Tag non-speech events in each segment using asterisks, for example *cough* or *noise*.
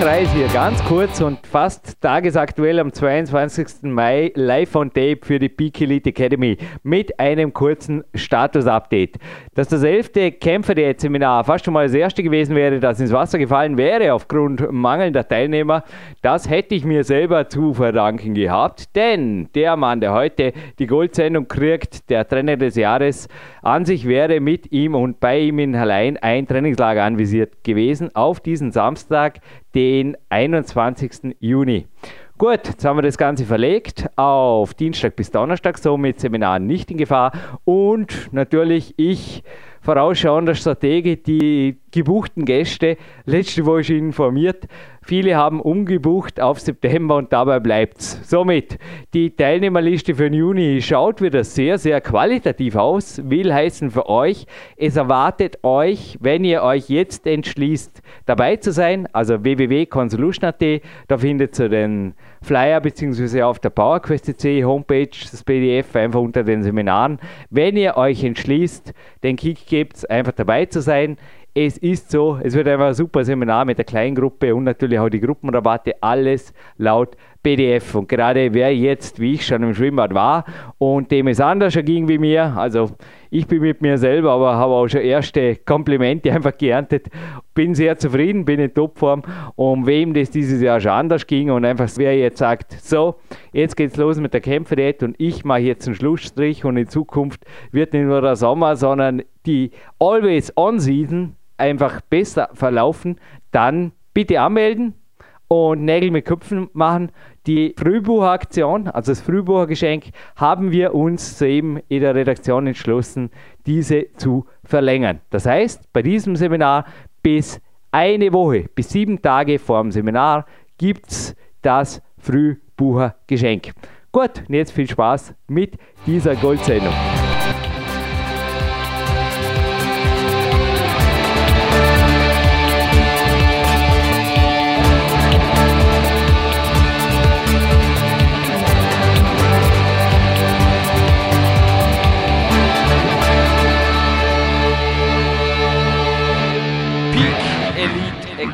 Jürgen hier, ganz kurz und fast tagesaktuell am 22. Mai live on tape für die Peak Elite Academy mit einem kurzen Status-Update. Dass das elfte Kämpfer-Diät-Seminar fast schon mal das erste gewesen wäre, das ins Wasser gefallen wäre aufgrund mangelnder Teilnehmer, das hätte ich mir selber zu verdanken gehabt, denn der Mann, der heute die Goldsendung kriegt, der Trainer des Jahres, an sich wäre mit ihm und bei ihm in allein ein Trainingslager anvisiert gewesen auf diesen Samstag, den 21. Juni. Gut, jetzt haben wir das Ganze verlegt auf Dienstag bis Donnerstag, somit Seminaren nicht in Gefahr. Und natürlich ich, vorausschauender Stratege, die gebuchten Gäste, letzte Woche schon informiert, Viele haben umgebucht auf September und dabei bleibt es. Somit, die Teilnehmerliste für den Juni schaut wieder sehr, sehr qualitativ aus. Will heißen für euch, es erwartet euch, wenn ihr euch jetzt entschließt, dabei zu sein, also www.consolution.at, da findet ihr den Flyer bzw. auf der PowerQuest.de Homepage das PDF einfach unter den Seminaren. Wenn ihr euch entschließt, den Kick gebt, einfach dabei zu sein, es ist so, es wird einfach ein super Seminar mit der kleinen Gruppe und natürlich auch die Gruppenrabatte, alles laut PDF. Und gerade wer jetzt, wie ich schon im Schwimmbad war und dem es anders ging wie mir, also ich bin mit mir selber, aber habe auch schon erste Komplimente einfach geerntet, bin sehr zufrieden, bin in Topform und wem das dieses Jahr schon anders ging und einfach wer jetzt sagt, so, jetzt geht's los mit der Kämpferdiät und ich mache jetzt einen Schlussstrich und in Zukunft wird nicht nur der Sommer, sondern die Always On Season einfach besser verlaufen, dann bitte anmelden und Nägel mit Köpfen machen. Die Frühbucheraktion, also das Frühbuchergeschenk, haben wir uns soeben in der Redaktion entschlossen, diese zu verlängern. Das heißt, bei diesem Seminar bis eine Woche, bis sieben Tage vor dem Seminar gibt es das Frühbuchergeschenk. Gut, und jetzt viel Spaß mit dieser Goldsendung.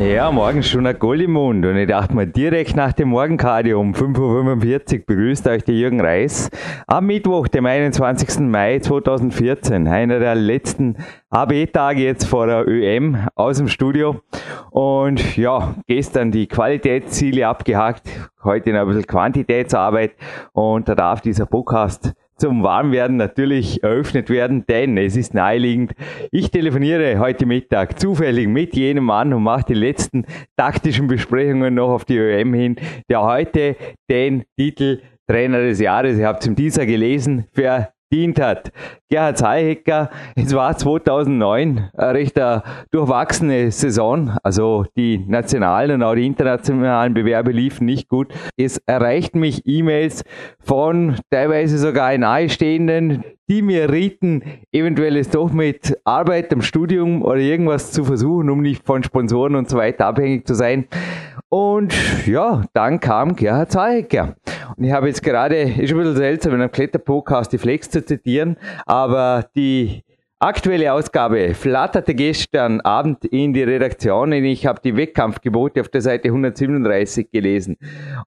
Ja, morgen schon ein Mund. Und ich dachte mir, direkt nach dem Morgenkardio um 5.45 Uhr begrüßt euch der Jürgen Reis am Mittwoch, dem 21. Mai 2014. Einer der letzten AB-Tage jetzt vor der ÖM aus dem Studio. Und ja, gestern die Qualitätsziele abgehakt, heute noch ein bisschen Quantitätsarbeit. Und da darf dieser Podcast zum Warmwerden natürlich eröffnet werden, denn es ist naheliegend. Ich telefoniere heute Mittag zufällig mit jenem Mann und mache die letzten taktischen Besprechungen noch auf die ÖM hin, der heute den Titel Trainer des Jahres, ihr habt es im Dieser gelesen, für dient hat. Gerhard Zahlhecker, es war 2009 eine recht eine durchwachsene Saison, also die nationalen und auch die internationalen Bewerbe liefen nicht gut. Es erreichten mich E-Mails von teilweise sogar nahestehenden, die mir rieten, eventuell es doch mit Arbeit am Studium oder irgendwas zu versuchen, um nicht von Sponsoren und so weiter abhängig zu sein. Und ja, dann kam Gerhard Zahlhecker. Ich habe jetzt gerade, ist ein bisschen seltsam, in einem Kletterpodcast die Flex zu zitieren, aber die aktuelle Ausgabe flatterte gestern Abend in die Redaktion und ich habe die Wettkampfgebote auf der Seite 137 gelesen.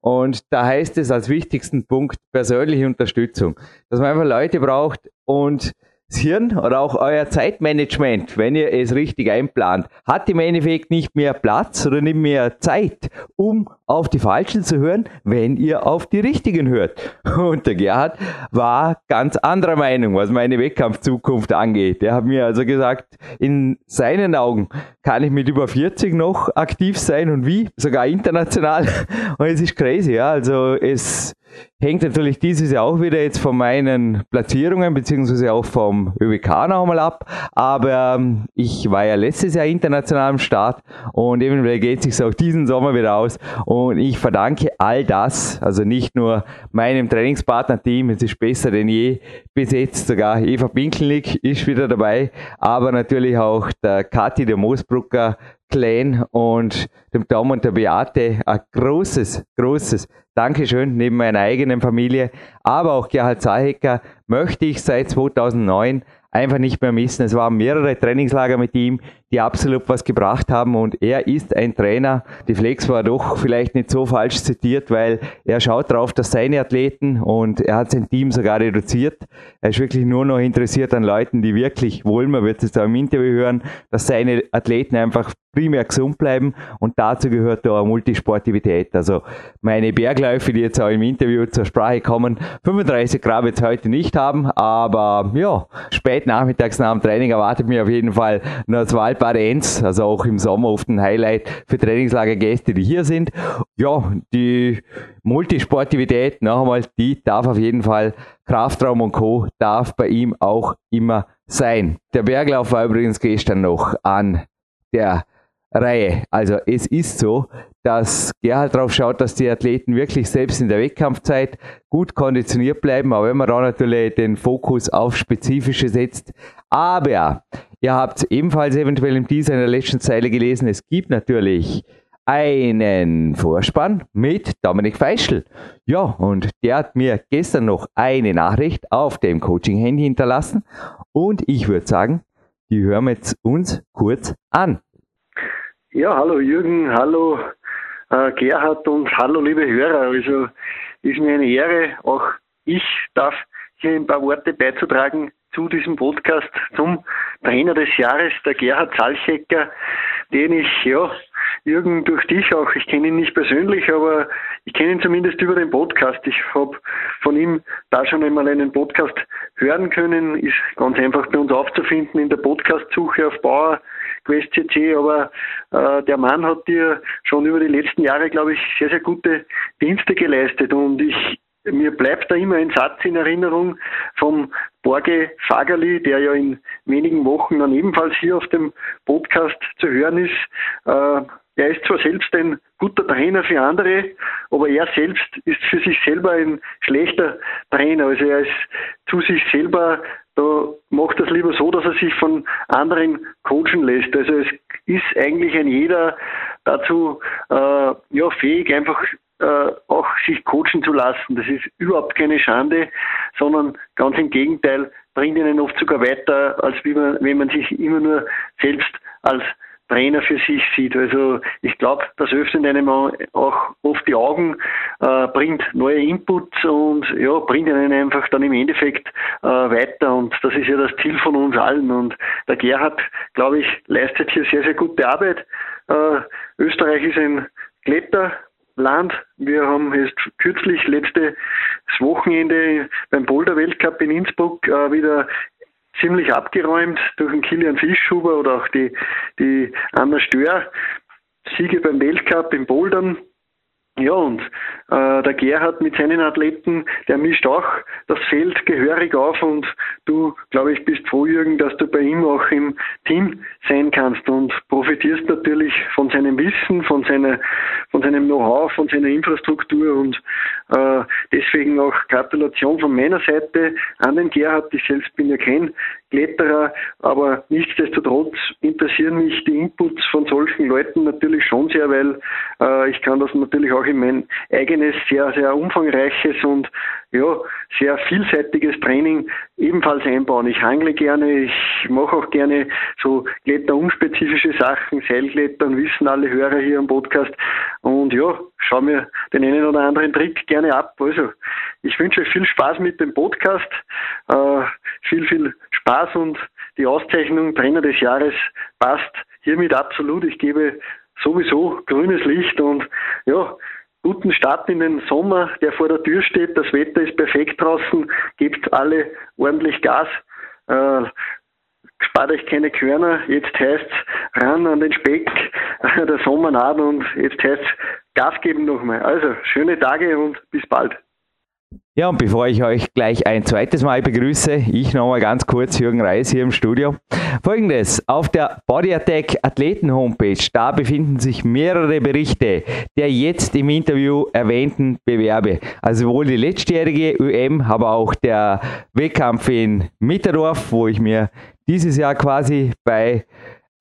Und da heißt es als wichtigsten Punkt persönliche Unterstützung, dass man einfach Leute braucht und Hirn oder auch euer Zeitmanagement, wenn ihr es richtig einplant, hat im Endeffekt nicht mehr Platz oder nicht mehr Zeit, um auf die Falschen zu hören, wenn ihr auf die Richtigen hört. Und der Gerhard war ganz anderer Meinung, was meine Wettkampfzukunft angeht. Er hat mir also gesagt, in seinen Augen kann ich mit über 40 noch aktiv sein und wie? Sogar international. *laughs* Und es ist crazy, ja. Also es Hängt natürlich dieses Jahr auch wieder jetzt von meinen Platzierungen beziehungsweise auch vom ÖWK noch einmal ab. Aber ähm, ich war ja letztes Jahr international am Start und eventuell geht es sich auch diesen Sommer wieder aus. Und ich verdanke all das, also nicht nur meinem Trainingspartner-Team, es ist besser denn je besetzt, sogar Eva Pinkelnick ist wieder dabei, aber natürlich auch der Kathi, der Moosbrucker, Clan und dem Tom und der Beate. Ein großes, großes Dankeschön neben meiner eigenen Familie, aber auch Gerhard Zahecker möchte ich seit 2009 einfach nicht mehr missen. Es waren mehrere Trainingslager mit ihm, die absolut was gebracht haben und er ist ein Trainer. Die Flex war doch vielleicht nicht so falsch zitiert, weil er schaut darauf, dass seine Athleten und er hat sein Team sogar reduziert. Er ist wirklich nur noch interessiert an Leuten, die wirklich wollen. Man wird es da im Interview hören, dass seine Athleten einfach primär gesund bleiben und dazu gehört da Multisportivität. Also meine Bergläufe, die jetzt auch im Interview zur Sprache kommen, 35 Grad wird es heute nicht haben, aber ja, spät nachmittags nach dem Training erwartet mich auf jeden Fall noch das Parenz, also auch im Sommer oft ein Highlight für Trainingslagergäste, die hier sind. Ja, die Multisportivität, noch einmal, die darf auf jeden Fall, Kraftraum und Co. darf bei ihm auch immer sein. Der Berglauf war übrigens gestern noch an der Reihe. Also es ist so, dass Gerhard darauf schaut, dass die Athleten wirklich selbst in der Wettkampfzeit gut konditioniert bleiben, aber wenn man da natürlich den Fokus auf Spezifische setzt. Aber ihr habt ebenfalls eventuell im Teaser in der letzten Zeile gelesen, es gibt natürlich einen Vorspann mit Dominik Feischl. Ja, und der hat mir gestern noch eine Nachricht auf dem Coaching-Handy hinterlassen und ich würde sagen, die hören wir jetzt uns kurz an. Ja, hallo Jürgen, hallo äh, Gerhard und hallo liebe Hörer. Also ist mir eine Ehre, auch ich darf hier ein paar Worte beizutragen zu diesem Podcast zum Trainer des Jahres, der Gerhard Salchecker, den ich, ja, Jürgen, durch dich auch, ich kenne ihn nicht persönlich, aber ich kenne ihn zumindest über den Podcast. Ich habe von ihm da schon einmal einen Podcast hören können, ist ganz einfach bei uns aufzufinden in der Podcast-Suche auf Bauer Quest CC, aber äh, der Mann hat dir schon über die letzten Jahre, glaube ich, sehr, sehr gute Dienste geleistet und ich mir bleibt da immer ein Satz in Erinnerung vom Borge Fagerli, der ja in wenigen Wochen dann ebenfalls hier auf dem Podcast zu hören ist. Äh, er ist zwar selbst ein guter Trainer für andere, aber er selbst ist für sich selber ein schlechter Trainer. Also er ist zu sich selber da macht das lieber so, dass er sich von anderen coachen lässt. Also es ist eigentlich ein jeder dazu äh, ja, fähig, einfach äh, auch sich coachen zu lassen. Das ist überhaupt keine Schande, sondern ganz im Gegenteil, bringt ihnen oft sogar weiter, als man, wenn man sich immer nur selbst als Trainer für sich sieht. Also ich glaube, das öffnet einem auch oft die Augen, äh, bringt neue Inputs und ja, bringt einen einfach dann im Endeffekt äh, weiter. Und das ist ja das Ziel von uns allen. Und der Gerhard, glaube ich, leistet hier sehr, sehr gute Arbeit. Äh, Österreich ist ein Kletterland. Wir haben jetzt kürzlich letztes Wochenende beim Boulder Weltcup in Innsbruck äh, wieder ziemlich abgeräumt durch den Kilian Fischhuber oder auch die, die Anna Stör. Siege beim Weltcup im Bouldern. Ja, und äh, der Gerhard mit seinen Athleten, der mischt auch das Feld gehörig auf und du, glaube ich, bist froh, Jürgen, dass du bei ihm auch im Team sein kannst und profitierst natürlich von seinem Wissen, von seiner, von seinem Know-how, von seiner Infrastruktur und äh, deswegen auch Gratulation von meiner Seite an den Gerhard. Ich selbst bin ja kein Kletterer, aber nichtsdestotrotz interessieren mich die Inputs von solchen Leuten natürlich schon sehr, weil äh, ich kann das natürlich auch in mein eigenes, sehr, sehr umfangreiches und ja, sehr vielseitiges Training ebenfalls einbauen. Ich hangle gerne, ich mache auch gerne so kletterunspezifische Sachen, Seilklettern, wissen alle Hörer hier am Podcast. Und ja, schau mir den einen oder anderen Trick gerne ab. Also, ich wünsche euch viel Spaß mit dem Podcast. Äh, viel, viel Spaß und die Auszeichnung Trainer des Jahres passt hiermit absolut. Ich gebe sowieso grünes Licht und ja, guten Start in den Sommer, der vor der Tür steht. Das Wetter ist perfekt draußen, gebt alle ordentlich Gas. Äh, spart euch keine Körner. Jetzt heißt ran an den Speck, *laughs* der Sommer und jetzt heißt Gas geben nochmal. Also, schöne Tage und bis bald. Ja, und bevor ich euch gleich ein zweites Mal begrüße, ich nochmal ganz kurz Jürgen Reis hier im Studio. Folgendes, auf der Body Attack Athleten Homepage, da befinden sich mehrere Berichte der jetzt im Interview erwähnten Bewerbe. Also sowohl die letztjährige UM, aber auch der Wettkampf in Mitterdorf, wo ich mir dieses Jahr quasi bei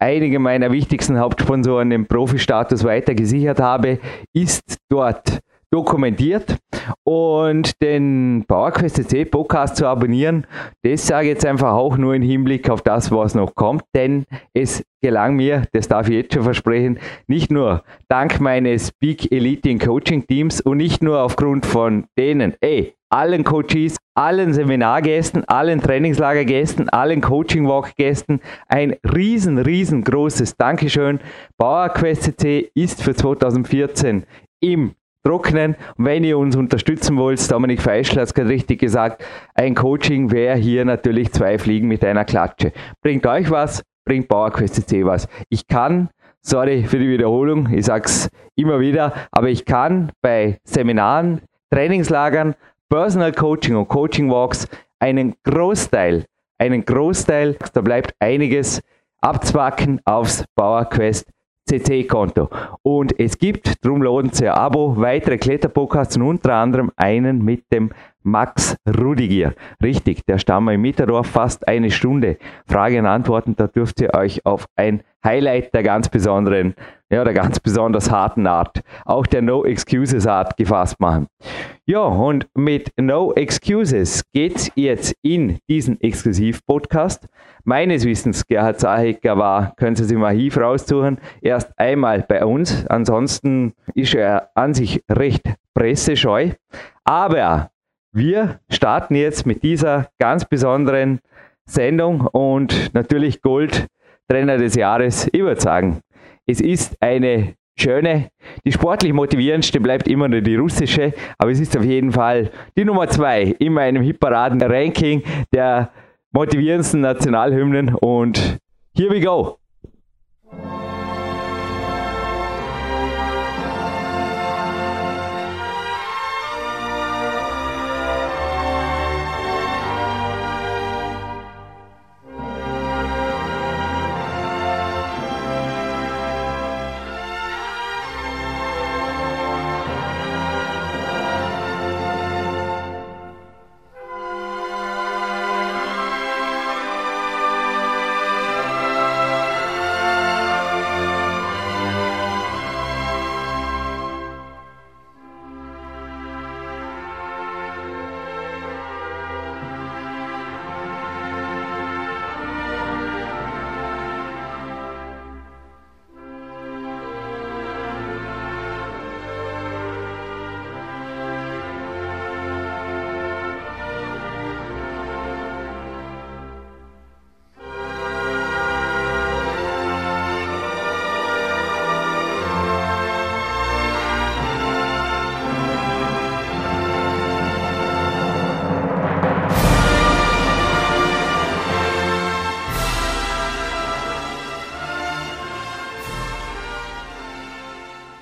einigen meiner wichtigsten Hauptsponsoren den Profi-Status weiter gesichert habe, ist dort dokumentiert und den PowerQuest C Podcast zu abonnieren, das sage ich jetzt einfach auch nur im Hinblick auf das, was noch kommt, denn es gelang mir, das darf ich jetzt schon versprechen, nicht nur dank meines Big Elite Coaching Teams und nicht nur aufgrund von denen, ey, allen Coaches, allen Seminargästen, allen Trainingslagergästen, allen Coaching Walk Gästen ein riesen, riesengroßes Dankeschön. PowerQuest C ist für 2014 im trocknen. Und wenn ihr uns unterstützen wollt, Dominik Feischl hat es gerade richtig gesagt, ein Coaching wäre hier natürlich zwei Fliegen mit einer Klatsche. Bringt euch was, bringt PowerQuest C was. Ich kann, sorry für die Wiederholung, ich sage es immer wieder, aber ich kann bei Seminaren, Trainingslagern, Personal Coaching und Coaching Walks einen Großteil, einen Großteil, da bleibt einiges abzwacken aufs PowerQuest CC-Konto. Und es gibt, darum lohnt sich ein Abo, weitere Kletterpodcasts und unter anderem einen mit dem Max Rudigier. Richtig, der stammt im Mitterdorf fast eine Stunde. Fragen und Antworten, da dürft ihr euch auf ein Highlight der ganz besonderen, ja, der ganz besonders harten Art, auch der No Excuses Art gefasst machen. Ja, und mit No Excuses geht's jetzt in diesen Exklusiv-Podcast. Meines Wissens, Gerhard Zahecker war, können Sie sich mal Archiv raussuchen, erst einmal bei uns. Ansonsten ist er an sich recht pressescheu. Aber wir starten jetzt mit dieser ganz besonderen Sendung und natürlich Gold Trainer des Jahres. Ich würde sagen, es ist eine schöne, die sportlich motivierendste bleibt immer nur die russische, aber es ist auf jeden Fall die Nummer zwei in meinem Hitparaden-Ranking der motivierendsten Nationalhymnen und here we go.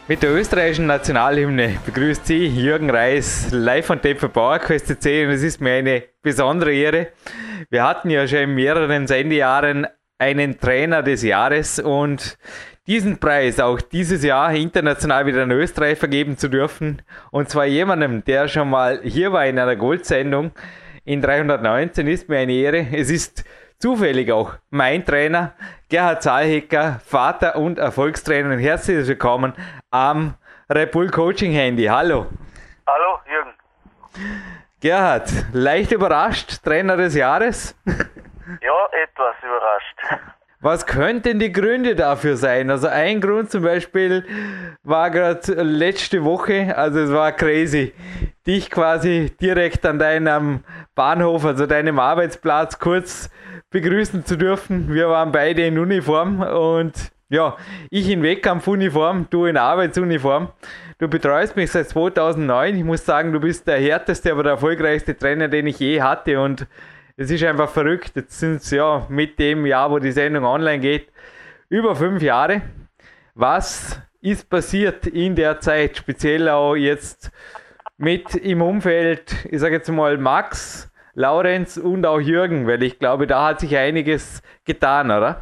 Mit der österreichischen Nationalhymne begrüßt Sie Jürgen Reis live von Tape für PowerQuest C und es ist mir eine besondere Ehre. Wir hatten ja schon in mehreren Sendejahren einen Trainer des Jahres und diesen Preis auch dieses Jahr international wieder in Österreich vergeben zu dürfen. Und zwar jemandem, der schon mal hier war in einer Goldsendung in 319, ist mir eine Ehre. Es ist zufällig auch mein Trainer, Gerhard Zahlhecker, Vater und Erfolgstrainer. Und herzlich willkommen am Red Bull Coaching Handy. Hallo. Hallo, Jürgen. Gerhard, leicht überrascht, Trainer des Jahres? Ja, etwas überrascht. Was könnten die Gründe dafür sein? Also ein Grund zum Beispiel war gerade letzte Woche, also es war crazy, dich quasi direkt an deinem Bahnhof, also deinem Arbeitsplatz kurz begrüßen zu dürfen. Wir waren beide in Uniform und ja, ich in Wettkampfuniform, du in Arbeitsuniform. Du betreust mich seit 2009. Ich muss sagen, du bist der härteste, aber der erfolgreichste Trainer, den ich je hatte und es ist einfach verrückt. Jetzt sind es ja mit dem Jahr, wo die Sendung online geht, über fünf Jahre. Was ist passiert in der Zeit, speziell auch jetzt mit im Umfeld, ich sage jetzt mal Max, Laurenz und auch Jürgen, weil ich glaube, da hat sich einiges getan, oder?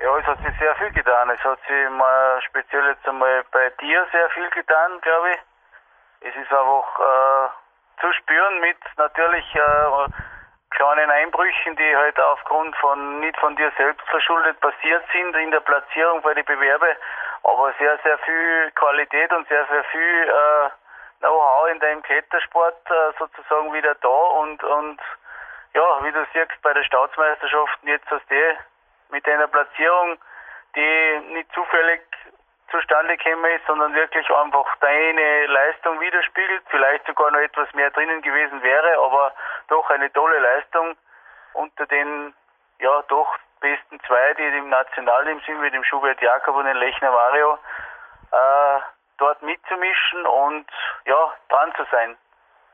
Ja, es hat sich sehr viel getan. Es hat sich mal speziell jetzt einmal bei dir sehr viel getan, glaube ich. Es ist einfach äh, zu spüren mit natürlich äh, kleinen Einbrüchen, die halt aufgrund von nicht von dir selbst verschuldet passiert sind in der Platzierung bei den Bewerbe, aber sehr, sehr viel Qualität und sehr, sehr viel äh, Know-how in deinem Klettersport äh, sozusagen wieder da und, und ja, wie du siehst bei der Staatsmeisterschaften jetzt hast du mit einer Platzierung, die nicht zufällig zustande ist, sondern wirklich einfach deine Leistung widerspiegelt, vielleicht sogar noch etwas mehr drinnen gewesen wäre, aber doch eine tolle Leistung unter den ja doch besten zwei, die im Nationalteam sind, mit dem Schubert Jakob und dem Lechner Mario, äh, dort mitzumischen und ja, dran zu sein.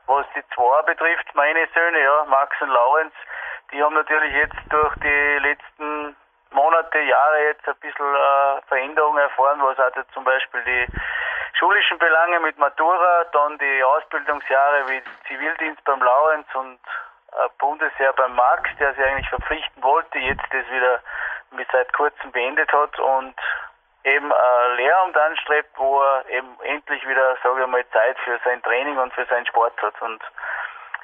Was die zwei betrifft, meine Söhne, ja, Max und Laurenz, die haben natürlich jetzt durch die letzten Monate, Jahre jetzt ein bisschen äh, Veränderungen erfahren, was also zum Beispiel die schulischen Belange mit Matura, dann die Ausbildungsjahre wie Zivildienst beim Laurenz und äh, Bundesheer beim Max, der sich eigentlich verpflichten wollte, jetzt das wieder mit seit kurzem beendet hat und eben äh, Lehramt anstrebt, wo er eben endlich wieder, sage ich mal, Zeit für sein Training und für seinen Sport hat. Und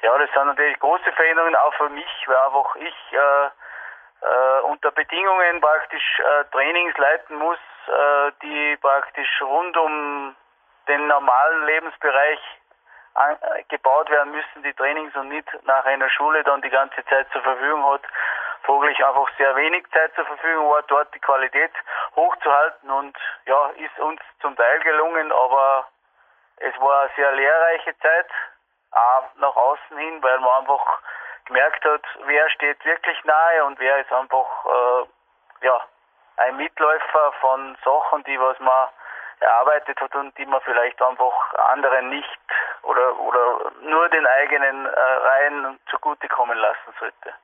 ja, das sind natürlich große Veränderungen auch für mich, weil einfach ich äh, äh, unter Bedingungen praktisch äh, Trainings leiten muss, äh, die praktisch rund um den normalen Lebensbereich an, äh, gebaut werden müssen, die Trainings und nicht nach einer Schule dann die ganze Zeit zur Verfügung hat, folglich einfach sehr wenig Zeit zur Verfügung war, dort die Qualität hochzuhalten und ja, ist uns zum Teil gelungen, aber es war eine sehr lehrreiche Zeit, auch nach außen hin, weil man einfach gemerkt hat, wer steht wirklich nahe und wer ist einfach äh, ja, ein Mitläufer von Sachen, die was man erarbeitet hat und die man vielleicht einfach anderen nicht oder, oder nur den eigenen äh, Reihen zugutekommen lassen sollte.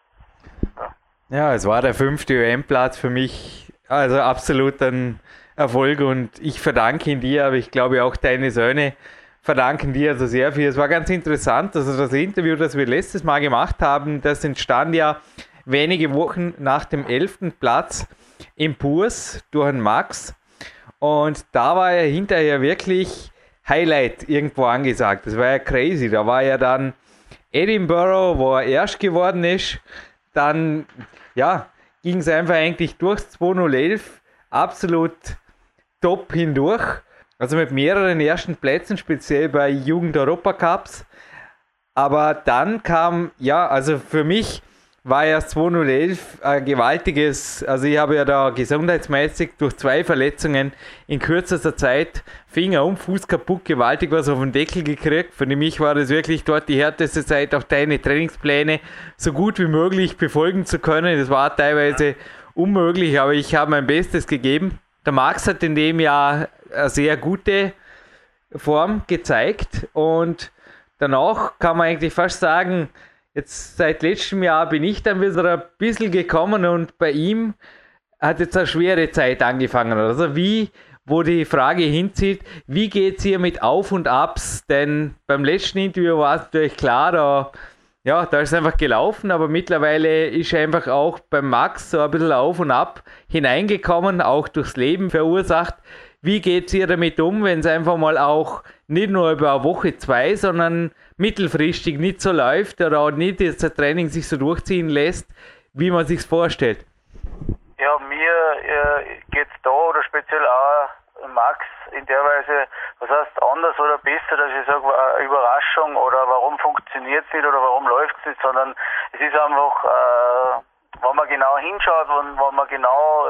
Ja. ja, es war der fünfte UM-Platz für mich, also absolut ein Erfolg und ich verdanke ihn dir, aber ich glaube auch deine Söhne verdanken dir also sehr viel. Es war ganz interessant, also das Interview, das wir letztes Mal gemacht haben, das entstand ja wenige Wochen nach dem 11. Platz im Purs durch einen Max. Und da war ja hinterher wirklich Highlight irgendwo angesagt. Das war ja crazy. Da war ja dann Edinburgh, wo er erst geworden ist. Dann, ja, ging es einfach eigentlich durchs 2011 absolut top hindurch. Also mit mehreren ersten Plätzen, speziell bei Jugend-Europa-Cups. Aber dann kam, ja, also für mich war ja 2011 ein gewaltiges, also ich habe ja da gesundheitsmäßig durch zwei Verletzungen in kürzester Zeit Finger und Fuß kaputt, gewaltig was auf den Deckel gekriegt. Für mich war das wirklich dort die härteste Zeit, auch deine Trainingspläne so gut wie möglich befolgen zu können. Das war teilweise unmöglich, aber ich habe mein Bestes gegeben. Der Max hat in dem Jahr eine sehr gute Form gezeigt und danach kann man eigentlich fast sagen, jetzt seit letztem Jahr bin ich dann wieder ein bisschen gekommen und bei ihm hat jetzt eine schwere Zeit angefangen. Also wie, wo die Frage hinzieht, wie geht es hier mit Auf und Abs? Denn beim letzten Interview war es natürlich klar, da, ja, da ist einfach gelaufen, aber mittlerweile ist einfach auch beim Max so ein bisschen Auf und Ab hineingekommen, auch durchs Leben verursacht. Wie geht ihr damit um, wenn es einfach mal auch nicht nur über eine Woche, zwei, sondern mittelfristig nicht so läuft oder auch nicht das Training sich so durchziehen lässt, wie man sich vorstellt? Ja, mir äh, geht es da oder speziell auch Max in der Weise, was heißt anders oder besser, dass ich sage, eine Überraschung oder warum funktioniert es nicht oder warum läuft es nicht, sondern es ist einfach, äh, wenn man genau hinschaut, wenn, wenn man genau,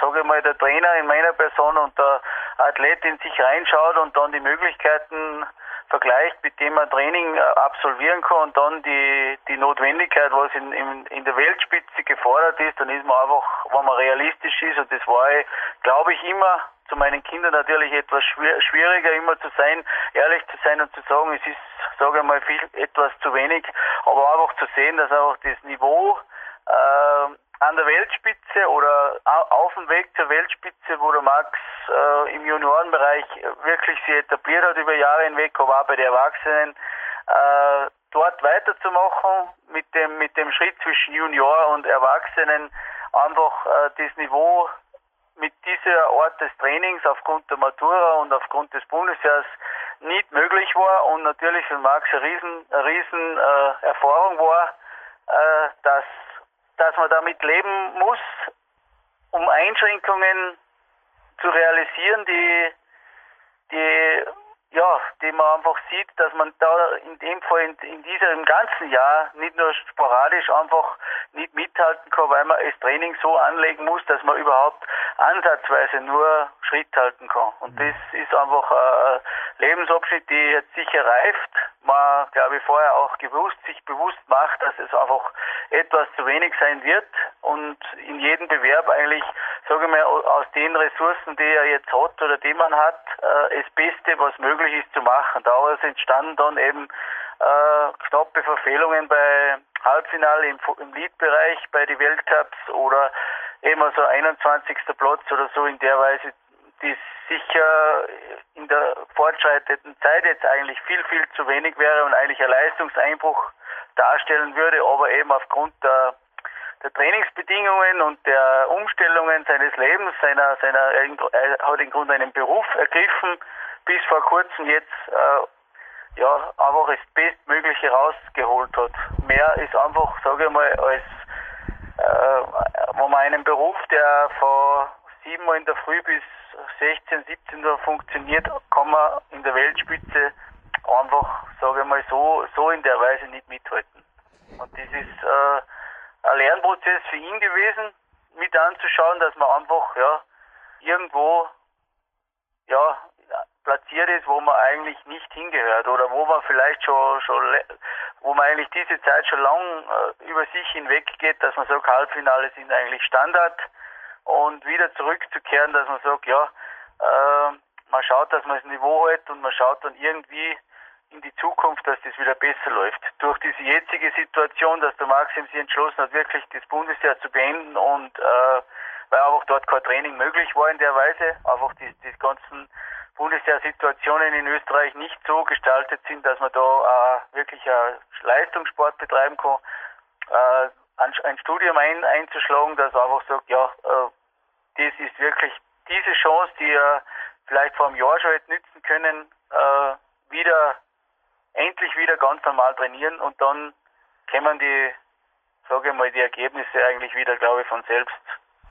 sage ich mal, der Trainer in meiner Person und der Athlet in sich reinschaut und dann die Möglichkeiten vergleicht, mit dem man Training äh, absolvieren kann und dann die, die Notwendigkeit, was in, in, in der Weltspitze gefordert ist, dann ist man einfach, wenn man realistisch ist und das war glaube ich, immer zu meinen Kindern natürlich etwas schwieriger immer zu sein, ehrlich zu sein und zu sagen, es ist, sage ich mal, viel, etwas zu wenig, aber einfach zu sehen, dass auch das Niveau äh, an der Weltspitze oder auf dem Weg zur Weltspitze, wo der Max äh, im Juniorenbereich wirklich sich etabliert hat über Jahre hinweg, aber auch bei den Erwachsenen, äh, dort weiterzumachen mit dem, mit dem Schritt zwischen Junior und Erwachsenen, einfach äh, das Niveau mit dieser Art des Trainings aufgrund der Matura und aufgrund des Bundesjahrs nicht möglich war und natürlich für Max eine riesen, eine riesen äh, Erfahrung war, äh, dass dass man damit leben muss, um Einschränkungen zu realisieren, die, die, ja, die man einfach sieht, dass man da in dem Fall in, in diesem ganzen Jahr nicht nur sporadisch einfach nicht mithalten kann, weil man das Training so anlegen muss, dass man überhaupt ansatzweise nur Schritt halten kann. Und mhm. das ist einfach ein Lebensabschnitt, die jetzt sicher reift. Man, glaube ich, vorher auch gewusst, sich bewusst macht, dass es einfach etwas zu wenig sein wird und in jedem Bewerb eigentlich, sage ich mal, aus den Ressourcen, die er jetzt hat oder die man hat, äh, das Beste, was möglich ist, zu machen. Daraus entstanden dann eben äh, knappe Verfehlungen bei Halbfinale im, im Lead-Bereich bei den Weltcups oder eben so 21. Platz oder so in der Weise, die sicher in der fortschreitenden Zeit jetzt eigentlich viel, viel zu wenig wäre und eigentlich ein Leistungseinbruch darstellen würde, aber eben aufgrund der, der Trainingsbedingungen und der Umstellungen seines Lebens, seiner, seiner, er hat im Grunde einen Beruf ergriffen, bis vor kurzem jetzt äh, ja einfach das Bestmögliche rausgeholt hat. Mehr ist einfach, sage ich mal, als äh, wo man einen Beruf, der von 7 Uhr in der Früh bis 16, 17 Uhr funktioniert, kann man in der Weltspitze einfach, sage ich mal, so, so in der Weise nicht mithalten. Und das ist äh, ein Lernprozess für ihn gewesen, mit anzuschauen, dass man einfach ja irgendwo ja platziert ist, wo man eigentlich nicht hingehört oder wo man vielleicht schon, schon wo man eigentlich diese Zeit schon lang äh, über sich hinweg geht, dass man sagt, Halbfinale sind eigentlich Standard und wieder zurückzukehren, dass man sagt, ja, äh, man schaut, dass man das Niveau hält und man schaut dann irgendwie in die Zukunft, dass das wieder besser läuft. Durch diese jetzige Situation, dass der Maxim sich entschlossen hat, wirklich das Bundesjahr zu beenden und äh, weil einfach dort kein Training möglich war in der Weise, einfach die, die ganzen Bundesjahr-Situationen in Österreich nicht so gestaltet sind, dass man da äh, wirklich äh, Leistungssport betreiben kann, äh, ein, Studium ein, einzuschlagen, das einfach sagt, ja, äh, das ist wirklich diese Chance, die er vielleicht vor einem Jahr schon hätte nützen können, äh, wieder endlich wieder ganz normal trainieren und dann kämen die, sage ich mal, die Ergebnisse eigentlich wieder, glaube ich, von selbst.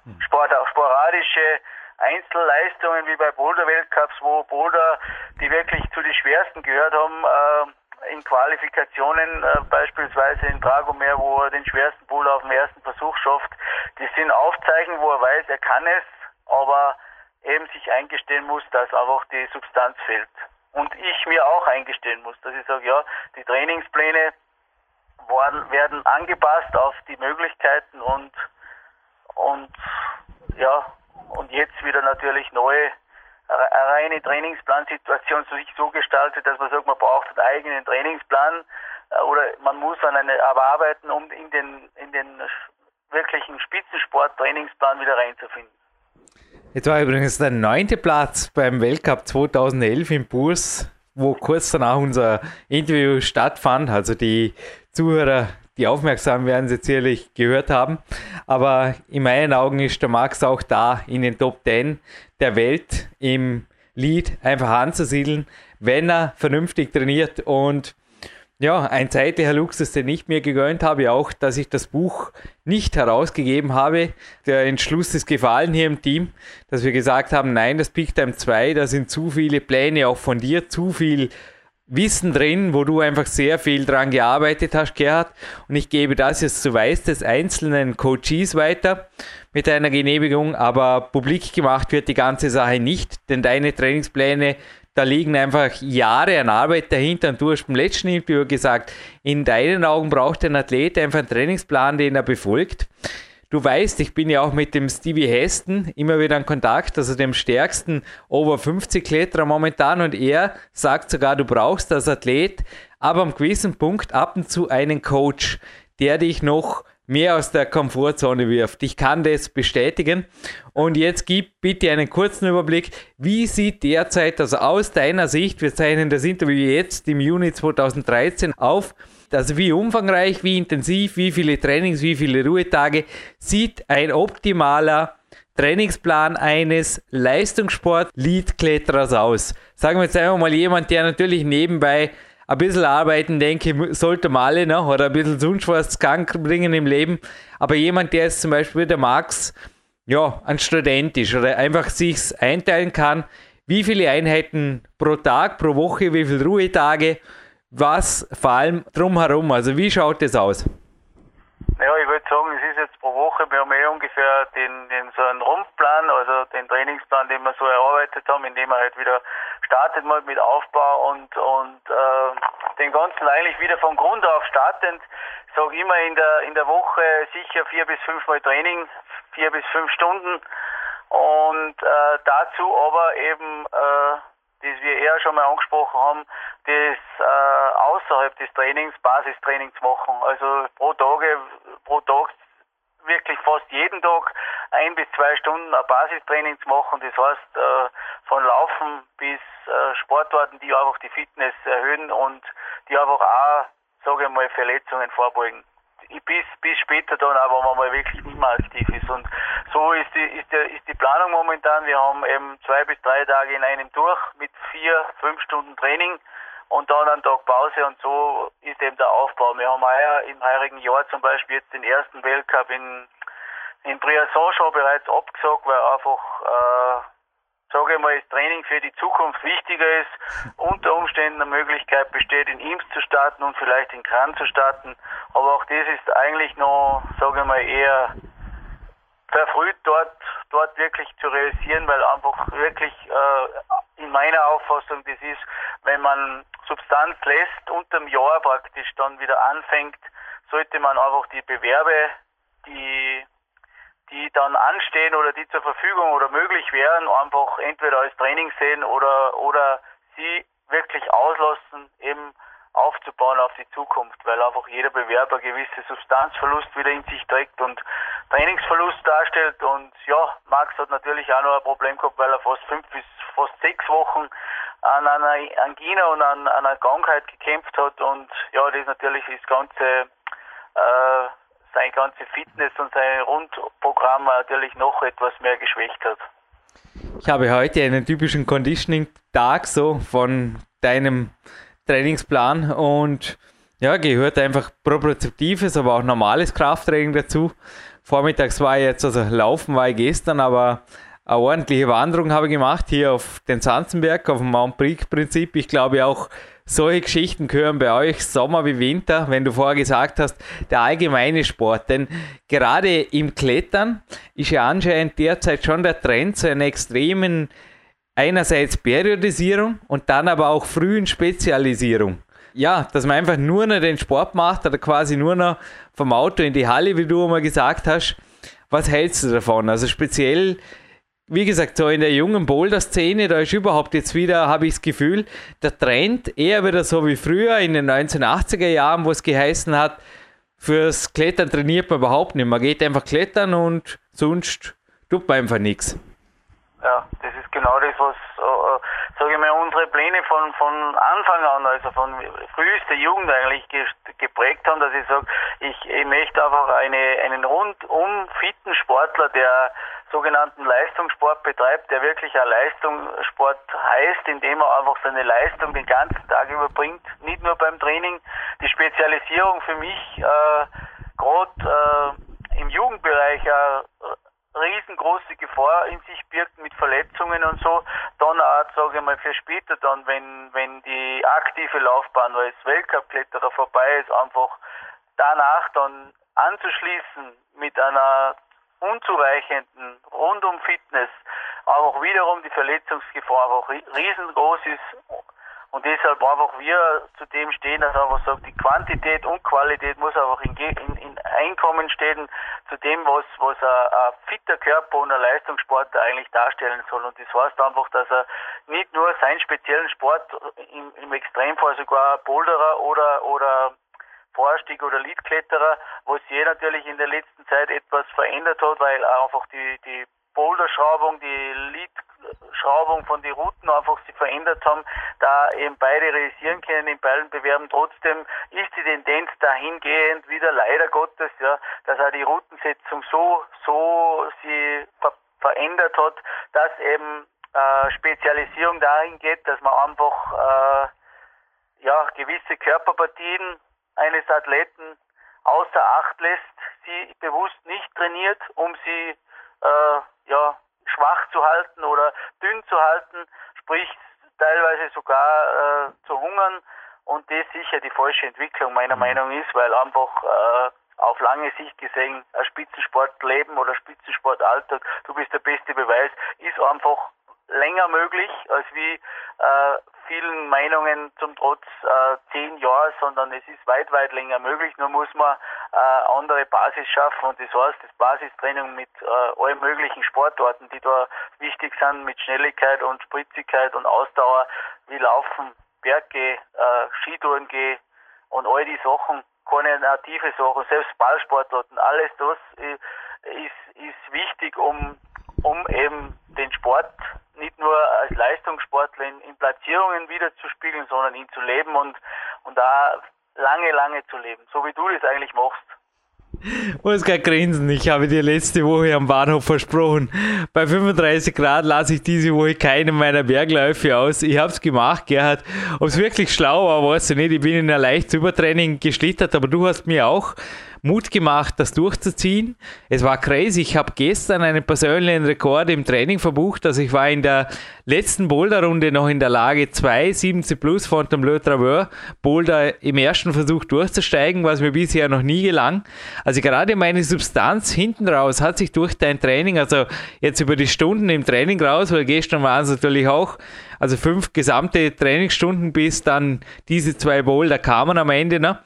Hm. Sport, auch sporadische Einzelleistungen wie bei Boulder-Weltcups, wo Boulder, die wirklich zu den schwersten gehört haben, äh, in Qualifikationen, äh, beispielsweise in Dragomir, wo er den schwersten Boulder auf dem ersten Versuch schafft, die sind Aufzeichen, wo er weiß, er kann es, aber eben sich eingestehen muss, dass einfach die Substanz fehlt. Und ich mir auch eingestehen muss, dass ich sage, ja, die Trainingspläne worden, werden angepasst auf die Möglichkeiten und, und ja, und jetzt wieder natürlich neue reine Trainingsplansituation sich so gestaltet, dass man sagt, man braucht einen eigenen Trainingsplan äh, oder man muss an eine arbeiten, um in den, in den wirklichen Spitzensport-Trainingsplan wieder reinzufinden. Jetzt war übrigens der neunte Platz beim Weltcup 2011 in Burs, wo kurz danach unser Interview stattfand. Also die Zuhörer die aufmerksam werden, sie sicherlich gehört haben. Aber in meinen Augen ist der Max auch da in den Top 10 der Welt im Lead einfach anzusiedeln, wenn er vernünftig trainiert und ja, ein zeitlicher Luxus, den ich mir gegönnt habe, auch, dass ich das Buch nicht herausgegeben habe. Der Entschluss ist gefallen hier im Team, dass wir gesagt haben, nein, das Big Time 2, da sind zu viele Pläne auch von dir, zu viel Wissen drin, wo du einfach sehr viel dran gearbeitet hast, Gerhard. Und ich gebe das jetzt, du weißt des einzelnen Coaches weiter mit einer Genehmigung, aber publik gemacht wird die ganze Sache nicht, denn deine Trainingspläne, da liegen einfach Jahre an Arbeit dahinter und du hast beim letzten Interview gesagt, in deinen Augen braucht ein Athlet einfach einen Trainingsplan, den er befolgt. Du weißt, ich bin ja auch mit dem Stevie Heston immer wieder in Kontakt, also dem stärksten Over 50 Kletterer momentan und er sagt sogar, du brauchst als Athlet aber am gewissen Punkt ab und zu einen Coach, der dich noch mehr aus der Komfortzone wirft. Ich kann das bestätigen. Und jetzt gib bitte einen kurzen Überblick. Wie sieht derzeit, also aus deiner Sicht, wir zeichnen das Interview jetzt im Juni 2013 auf, also wie umfangreich, wie intensiv, wie viele Trainings, wie viele Ruhetage sieht ein optimaler Trainingsplan eines Leistungssport-Lead-Kletterers aus? Sagen wir jetzt einfach mal jemand, der natürlich nebenbei ein bisschen arbeiten, denke sollte man alle, ne? oder ein bisschen sonst was krank bringen im Leben. Aber jemand, der jetzt zum Beispiel der Max, ja, ein Student ist oder einfach sich einteilen kann, wie viele Einheiten pro Tag, pro Woche, wie viele Ruhetage was vor allem drumherum? Also wie schaut das aus? Ja, ich würde sagen, es ist jetzt pro Woche, wir haben eh ungefähr den, den so einen Rumpfplan, also den Trainingsplan, den wir so erarbeitet haben, indem wir halt wieder startet mal mit Aufbau und und äh, den ganzen eigentlich wieder von Grund auf startend. Sage immer in der in der Woche sicher vier bis fünfmal Training, vier bis fünf Stunden und äh, dazu aber eben äh, das wir eher schon mal angesprochen haben, das äh, außerhalb des Trainings Basistraining zu machen. Also pro Tage, pro Tag wirklich fast jeden Tag ein bis zwei Stunden ein Basistraining zu machen. Das heißt äh, von Laufen bis äh, Sportarten, die einfach die Fitness erhöhen und die einfach auch, sage ich mal, Verletzungen vorbeugen bis, bis später dann auch, wenn man mal wirklich nicht mehr aktiv ist. Und so ist die, ist, der, ist die Planung momentan. Wir haben eben zwei bis drei Tage in einem durch mit vier, fünf Stunden Training und dann einen Tag Pause und so ist eben der Aufbau. Wir haben heuer im heurigen Jahr zum Beispiel jetzt den ersten Weltcup in, in Briançon schon bereits abgesagt, weil einfach äh, sage ich mal, das Training für die Zukunft wichtiger ist, unter Umständen eine Möglichkeit besteht, in Imst zu starten und vielleicht in Kran zu starten. Aber auch das ist eigentlich noch, sage ich mal, eher verfrüht dort, dort wirklich zu realisieren, weil einfach wirklich äh, in meiner Auffassung das ist, wenn man Substanz lässt, unterm Jahr praktisch dann wieder anfängt, sollte man einfach die Bewerbe, die die dann anstehen oder die zur Verfügung oder möglich wären, einfach entweder als Training sehen oder, oder sie wirklich auslassen, eben aufzubauen auf die Zukunft, weil einfach jeder Bewerber gewisse Substanzverlust wieder in sich trägt und Trainingsverlust darstellt. Und ja, Max hat natürlich auch noch ein Problem gehabt, weil er fast fünf bis fast sechs Wochen an einer Angina und an, an einer Krankheit gekämpft hat. Und ja, das natürlich das ganze äh, seine ganze Fitness und sein Rundprogramm natürlich noch etwas mehr geschwächt hat. Ich habe heute einen typischen Conditioning-Tag so von deinem Trainingsplan und ja, gehört einfach propriozeptives, aber auch normales Krafttraining dazu. Vormittags war jetzt, also Laufen war ich gestern, aber eine ordentliche Wanderung habe ich gemacht hier auf den Sanzenberg, auf dem Mount Brick Prinzip. Ich glaube auch solche Geschichten gehören bei euch Sommer wie Winter, wenn du vorher gesagt hast, der allgemeine Sport. Denn gerade im Klettern ist ja anscheinend derzeit schon der Trend zu einer extremen einerseits Periodisierung und dann aber auch frühen Spezialisierung. Ja, dass man einfach nur noch den Sport macht oder quasi nur noch vom Auto in die Halle, wie du einmal gesagt hast. Was hältst du davon? Also speziell wie gesagt, so in der jungen Boulder-Szene, da ist überhaupt jetzt wieder, habe ich das Gefühl, der Trend eher wieder so wie früher in den 1980er Jahren, wo es geheißen hat, fürs Klettern trainiert man überhaupt nicht. Man geht einfach klettern und sonst tut man einfach nichts. Ja, das ist genau das, was, äh, sage ich mal, unsere Pläne von, von Anfang an, also von frühester Jugend eigentlich ge geprägt haben, dass ich sage, ich, ich möchte einfach eine, einen rundum fitten Sportler, der sogenannten Leistungssport betreibt, der wirklich ein Leistungssport heißt, indem er einfach seine Leistung den ganzen Tag überbringt, nicht nur beim Training. Die Spezialisierung für mich äh, gerade äh, im Jugendbereich eine riesengroße Gefahr in sich birgt mit Verletzungen und so, dann auch, sage ich mal, für später dann, wenn, wenn die aktive Laufbahn als Weltcup-Kletterer vorbei ist, einfach danach dann anzuschließen mit einer unzureichenden Rundum-Fitness, aber auch wiederum die Verletzungsgefahr einfach riesengroß ist und deshalb einfach wir zu dem stehen, dass einfach sagt, die Quantität und Qualität muss einfach in, in, in Einkommen stehen zu dem, was, was ein, ein fitter Körper und ein Leistungssportler eigentlich darstellen soll. Und das heißt einfach, dass er nicht nur seinen speziellen Sport, im, im Extremfall sogar Boulderer oder, oder Vorstieg oder Leadkletterer, was sich natürlich in der letzten Zeit etwas verändert hat, weil einfach die, die Boulderschraubung, die Leadschraubung von den Routen einfach sich verändert haben, da eben beide realisieren können in beiden Bewerben. Trotzdem ist die Tendenz dahingehend wieder leider Gottes, ja, dass auch die Routensetzung so, so sie ver verändert hat, dass eben äh, Spezialisierung dahin geht, dass man einfach äh, ja, gewisse Körperpartien eines Athleten außer Acht lässt, sie bewusst nicht trainiert, um sie äh, ja, schwach zu halten oder dünn zu halten, sprich teilweise sogar äh, zu hungern. Und das sicher die falsche Entwicklung meiner mhm. Meinung ist, weil einfach äh, auf lange Sicht gesehen ein Spitzensportleben oder Spitzensportalltag, du bist der beste Beweis, ist einfach länger möglich als wie äh, vielen Meinungen zum Trotz äh, zehn Jahre, sondern es ist weit, weit länger möglich. Nur muss man äh, andere Basis schaffen und das heißt, das Basistraining mit äh, allen möglichen Sportarten, die da wichtig sind, mit Schnelligkeit und Spritzigkeit und Ausdauer, wie Laufen, Berggeh, äh, Skitouren gehen und all die Sachen, keine native Sachen, selbst Ballsportarten, alles das ist, ist wichtig, um, um eben den Sport nicht nur als Leistungssportler in, in Platzierungen wiederzuspiegeln, sondern ihn zu leben und, und da lange, lange zu leben, so wie du das eigentlich machst. Muss gar grinsen. Ich habe dir letzte Woche am Bahnhof versprochen. Bei 35 Grad lasse ich diese Woche keine meiner Bergläufe aus. Ich habe es gemacht, Gerhard. Ob es wirklich schlau war, weiß ich nicht. Ich bin in ein leichtes Übertraining geschlittert, aber du hast mir auch Mut gemacht, das durchzuziehen. Es war crazy. Ich habe gestern einen persönlichen Rekord im Training verbucht. Also ich war in der letzten Boulderrunde noch in der Lage 2, 70 plus von dem Le Traveur Boulder im ersten Versuch durchzusteigen, was mir bisher noch nie gelang. Also gerade meine Substanz hinten raus hat sich durch dein Training, also jetzt über die Stunden im Training raus, weil gestern waren es natürlich auch, also fünf gesamte Trainingsstunden bis dann diese zwei Boulder kamen am Ende. Ne?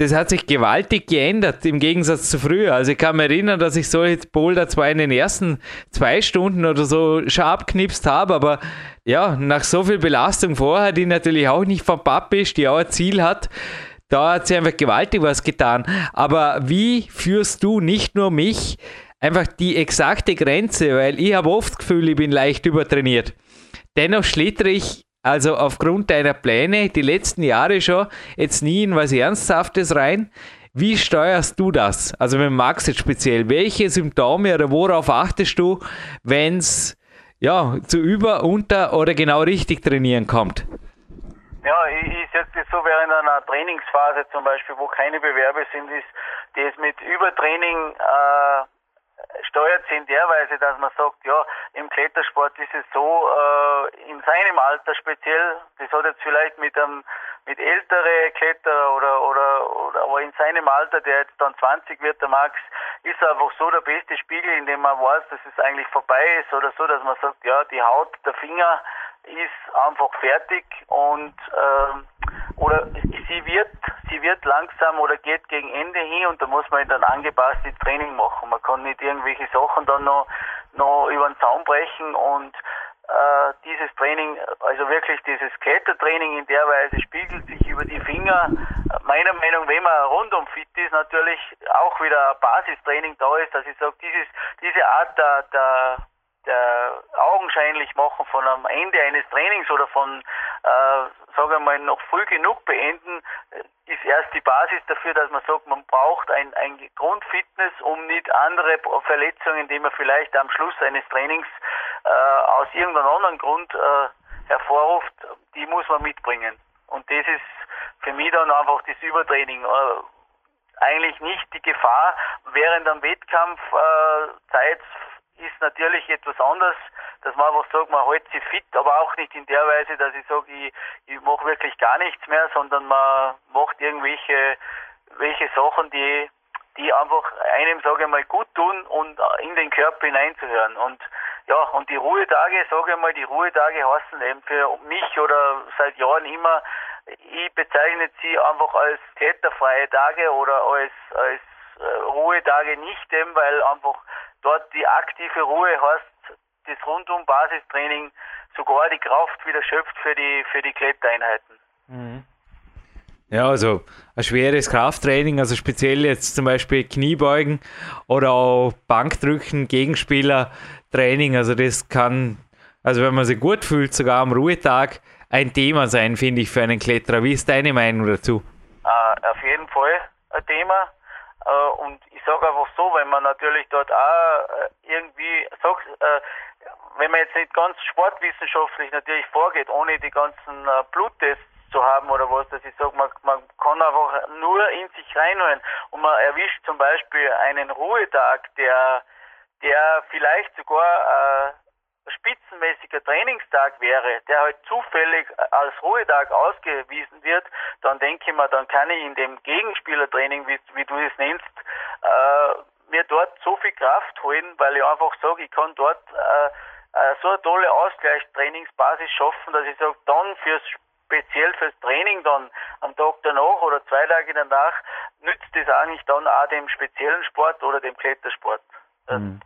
Das hat sich gewaltig geändert im Gegensatz zu früher. Also ich kann mich erinnern, dass ich solche Boulder zwar in den ersten zwei Stunden oder so schon abknipst habe, aber ja, nach so viel Belastung vorher, die natürlich auch nicht vom Papp ist, die auch ein Ziel hat, da hat sie einfach gewaltig was getan. Aber wie führst du nicht nur mich einfach die exakte Grenze, weil ich habe oft das Gefühl, ich bin leicht übertrainiert. Dennoch schlittere ich also aufgrund deiner Pläne, die letzten Jahre schon, jetzt nie in was Ernsthaftes rein. Wie steuerst du das? Also mit Max jetzt speziell. Welche Symptome oder worauf achtest du, wenn es ja, zu über, unter oder genau richtig trainieren kommt? Ja, ich, ich setze das so während einer Trainingsphase zum Beispiel, wo keine Bewerbe sind, ist das mit Übertraining äh, steuert sie in der Weise, dass man sagt, ja, im Klettersport ist es so, äh, in seinem Alter speziell, das hat jetzt vielleicht mit einem mit ältere Kletterer oder, oder, oder aber in seinem Alter, der jetzt dann 20 wird, der Max, ist einfach so der beste Spiegel, in dem man weiß, dass es eigentlich vorbei ist oder so, dass man sagt, ja, die Haut, der Finger ist einfach fertig und äh, oder sie wird, sie wird langsam oder geht gegen Ende hin und da muss man dann angepasstes Training machen. Man kann nicht irgendwelche Sachen dann noch, noch über den Zaun brechen und äh, dieses Training, also wirklich dieses Klettertraining in der Weise spiegelt sich über die Finger. Meiner Meinung, wenn man rundum fit ist, natürlich auch wieder Basistraining da ist, dass ich sage, dieses, diese Art der, der der augenscheinlich machen von am Ende eines Trainings oder von, äh, sagen wir mal, noch früh genug beenden, äh, ist erst die Basis dafür, dass man sagt, man braucht ein, ein Grundfitness, um nicht andere Verletzungen, die man vielleicht am Schluss eines Trainings äh, aus irgendeinem anderen Grund äh, hervorruft, die muss man mitbringen. Und das ist für mich dann einfach das Übertraining. Äh, eigentlich nicht die Gefahr während am Wettkampf äh, Zeit ist natürlich etwas anderes, dass man einfach sagt, man hält sich fit, aber auch nicht in der Weise, dass ich sage, ich, ich mache wirklich gar nichts mehr, sondern man macht irgendwelche welche Sachen, die die einfach einem, sage ich mal, gut tun und in den Körper hineinzuhören. Und ja, und die Ruhetage, sage ich mal, die Ruhetage heißen eben für mich oder seit Jahren immer, ich bezeichne sie einfach als kletterfreie Tage oder als, als äh, Ruhetage nicht eben, weil einfach dort die aktive Ruhe heißt, das Rundum-Basistraining sogar die Kraft wieder schöpft für die, für die Klettereinheiten. Mhm. Ja, also ein schweres Krafttraining, also speziell jetzt zum Beispiel Kniebeugen oder auch Bankdrücken, Gegenspielertraining, also das kann, also wenn man sich gut fühlt, sogar am Ruhetag ein Thema sein, finde ich, für einen Kletterer. Wie ist deine Meinung dazu? Uh, auf jeden Fall ein Thema. Uh, und ich sage einfach so, wenn man natürlich dort auch äh, irgendwie sagt, uh, wenn man jetzt nicht ganz sportwissenschaftlich natürlich vorgeht, ohne die ganzen Bluttests zu haben oder was, dass ich sage, man, man kann einfach nur in sich reinholen. Und man erwischt zum Beispiel einen Ruhetag, der, der vielleicht sogar äh, spitzenmäßiger Trainingstag wäre, der halt zufällig als Ruhetag ausgewiesen wird, dann denke ich mir, dann kann ich in dem Gegenspielertraining, wie, wie du es nennst, äh, mir dort so viel Kraft holen, weil ich einfach sage, ich kann dort äh, äh, so eine tolle Ausgleichstrainingsbasis schaffen, dass ich sage, dann fürs speziell fürs Training dann am Tag danach oder zwei Tage danach nützt es eigentlich dann auch dem speziellen Sport oder dem Klettersport. Mhm.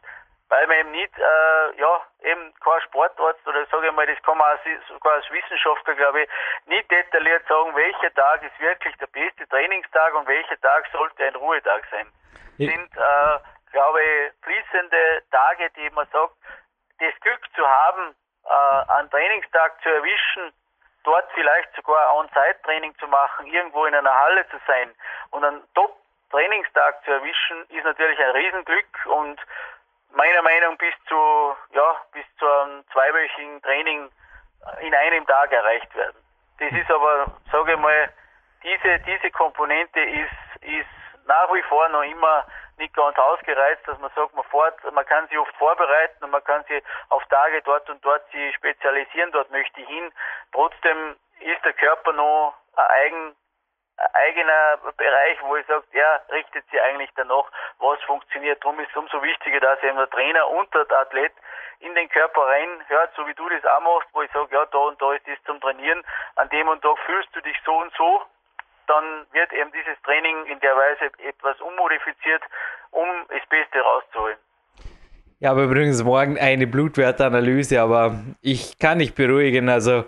Weil man eben nicht, äh, ja, eben kein Sportarzt oder sage ich mal, das kann man als, sogar als Wissenschaftler, glaube ich, nicht detailliert sagen, welcher Tag ist wirklich der beste Trainingstag und welcher Tag sollte ein Ruhetag sein. Ja. Sind, äh, glaube ich, fließende Tage, die man sagt, das Glück zu haben, äh, einen Trainingstag zu erwischen, dort vielleicht sogar On-Site-Training zu machen, irgendwo in einer Halle zu sein und einen Top-Trainingstag zu erwischen, ist natürlich ein Riesenglück und meiner Meinung bis zu, ja, bis zu einem zweiwöchigen Training in einem Tag erreicht werden. Das ist aber, sage ich mal, diese, diese Komponente ist, ist nach wie vor noch immer nicht ganz ausgereizt, dass man sagt, man fährt, man kann sich oft vorbereiten und man kann sich auf Tage dort und dort sich spezialisieren, dort möchte ich hin. Trotzdem ist der Körper noch ein, eigen, eigener Bereich, wo ich sage, er richtet sich eigentlich danach, was funktioniert. Darum ist es umso wichtiger, dass eben der Trainer und der Athlet in den Körper reinhört, so wie du das auch machst, wo ich sage, ja, da und da ist das zum Trainieren, an dem und Tag fühlst du dich so und so, dann wird eben dieses Training in der Weise etwas ummodifiziert, um das Beste rauszuholen. Ja, aber übrigens morgen eine Blutwertanalyse, aber ich kann nicht beruhigen. Also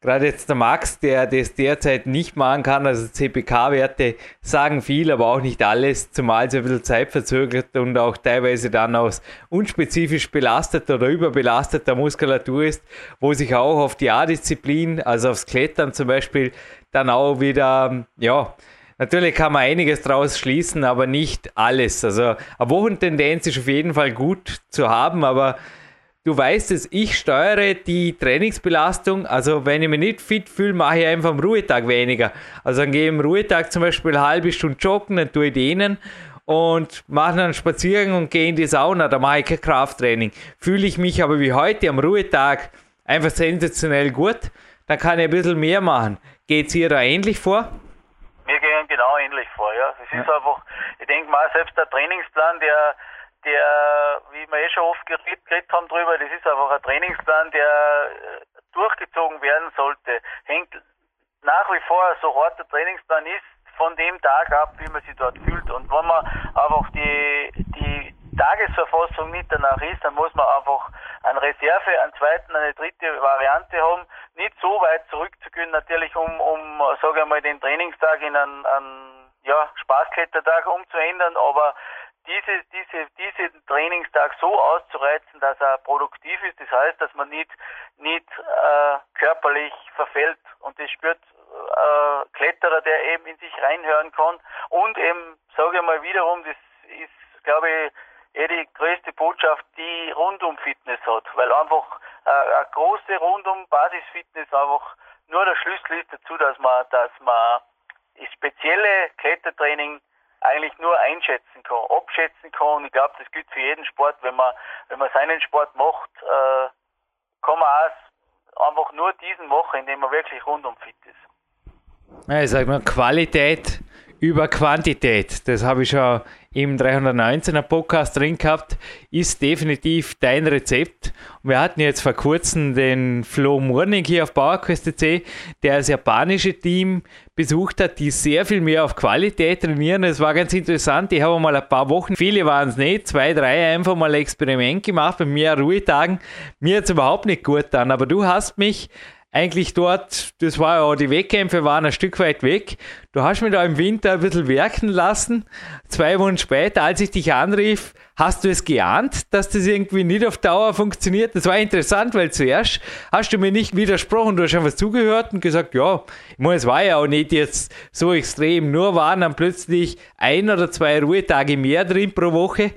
gerade jetzt der Max, der das derzeit nicht machen kann, also CPK-Werte sagen viel, aber auch nicht alles, zumal es ein bisschen zeitverzögert und auch teilweise dann aus unspezifisch belasteter oder überbelasteter Muskulatur ist, wo sich auch auf die A-Disziplin, also aufs Klettern zum Beispiel, dann auch wieder, ja, natürlich kann man einiges draus schließen, aber nicht alles. Also eine Wochentendenz ist auf jeden Fall gut zu haben, aber du weißt es, ich steuere die Trainingsbelastung. Also wenn ich mich nicht fit fühle, mache ich einfach am Ruhetag weniger. Also dann gehe ich am Ruhetag zum Beispiel eine halbe Stunde joggen, dann tue ich dehnen und mache dann einen Spaziergang und gehe in die Sauna, da mache ich kein Krafttraining. Fühle ich mich aber wie heute am Ruhetag einfach sensationell gut, dann kann ich ein bisschen mehr machen. Geht es ihr da ähnlich vor? Wir gehen genau ähnlich vor, ja. Es ist einfach, ich denke mal, selbst der Trainingsplan, der, der, wie wir eh schon oft geredet, haben drüber, das ist einfach ein Trainingsplan, der äh, durchgezogen werden sollte. Hängt nach wie vor so hart der Trainingsplan ist, von dem Tag ab, wie man sich dort fühlt. Und wenn man einfach die, die Tagesverfassung nicht danach ist, dann muss man einfach eine Reserve, einen zweiten, eine dritte Variante haben, nicht so weit zurückzugehen, natürlich um, um sage ich mal, den Trainingstag in einen, einen ja, Spaßklettertag umzuändern, aber diese, diese, diesen Trainingstag so auszureizen, dass er produktiv ist, das heißt, dass man nicht, nicht äh, körperlich verfällt und das spürt äh, Kletterer, der eben in sich reinhören kann und eben, sage ich mal wiederum, das ist, glaube ich, eh die größte Botschaft, die rundum Fitness hat, weil einfach äh, eine große rundum Basisfitness einfach nur der Schlüssel ist dazu, dass man, dass man spezielle Klettertraining eigentlich nur einschätzen kann, abschätzen kann. Und ich glaube, das gilt für jeden Sport. Wenn man, wenn man seinen Sport macht, äh, kann man auch einfach nur diesen machen, indem man wirklich rundum fit ist. Ja, ich sag mal, Qualität über Quantität. Das habe ich schon im 319er Podcast drin gehabt. Ist definitiv dein Rezept. wir hatten jetzt vor kurzem den Flo Morning hier auf PowerQuest.c, der das japanische Team besucht hat, die sehr viel mehr auf Qualität trainieren. Es war ganz interessant. Ich habe mal ein paar Wochen, viele waren es nicht, zwei, drei einfach mal ein Experiment gemacht bei mehr Ruhetagen. Mir hat es überhaupt nicht gut getan, aber du hast mich eigentlich dort, das war ja, die Wettkämpfe waren ein Stück weit weg. Du hast mich da im Winter ein bisschen werken lassen. Zwei Wochen später, als ich dich anrief, hast du es geahnt, dass das irgendwie nicht auf Dauer funktioniert? Das war interessant, weil zuerst hast du mir nicht widersprochen, du hast einfach zugehört und gesagt, ja, ich meine, es war ja auch nicht jetzt so extrem, nur waren dann plötzlich ein oder zwei Ruhetage mehr drin pro Woche.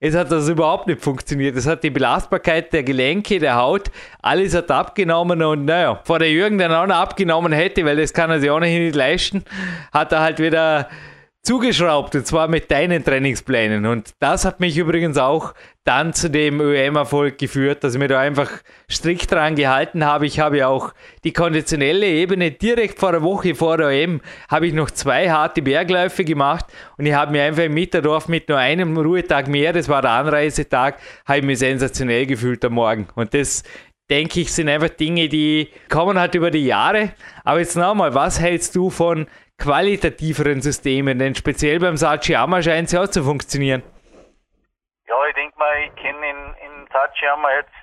Es hat das überhaupt nicht funktioniert. Es hat die Belastbarkeit der Gelenke, der Haut, alles hat abgenommen und naja, vor der Jürgen dann auch noch abgenommen hätte, weil das kann er sich auch nicht leisten, hat er halt wieder zugeschraubt und zwar mit deinen Trainingsplänen. Und das hat mich übrigens auch dann zu dem ÖM-Erfolg geführt, dass ich mir da einfach strikt dran gehalten habe. Ich habe ja auch die konditionelle Ebene direkt vor der Woche vor der ÖM habe ich noch zwei harte Bergläufe gemacht und ich habe mir einfach im Mitterdorf mit nur einem Ruhetag mehr, das war der Anreisetag, habe ich mich sensationell gefühlt am Morgen. Und das denke ich, sind einfach Dinge, die kommen halt über die Jahre. Aber jetzt nochmal, was hältst du von qualitativeren Systemen? Denn speziell beim Sachiyama scheint es ja auch zu funktionieren. Ja, ich denke mal, ich kenne in, in Sachiyama jetzt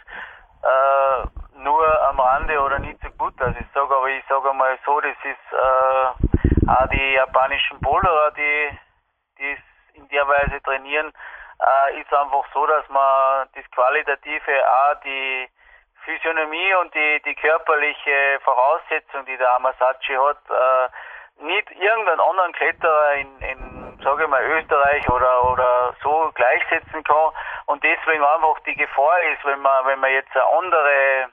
äh, nur am Rande oder nicht so gut, dass ich sage, aber ich sage mal so, das ist äh, auch die japanischen Bowlerer, die, die in der Weise trainieren, äh, ist einfach so, dass man das Qualitative auch die Physiognomie und die, die körperliche Voraussetzung, die der Amasachi hat, äh, nicht irgendeinen anderen Kletterer in, in sage ich mal, Österreich oder, oder so gleichsetzen kann und deswegen einfach die Gefahr ist, wenn man, wenn man jetzt eine andere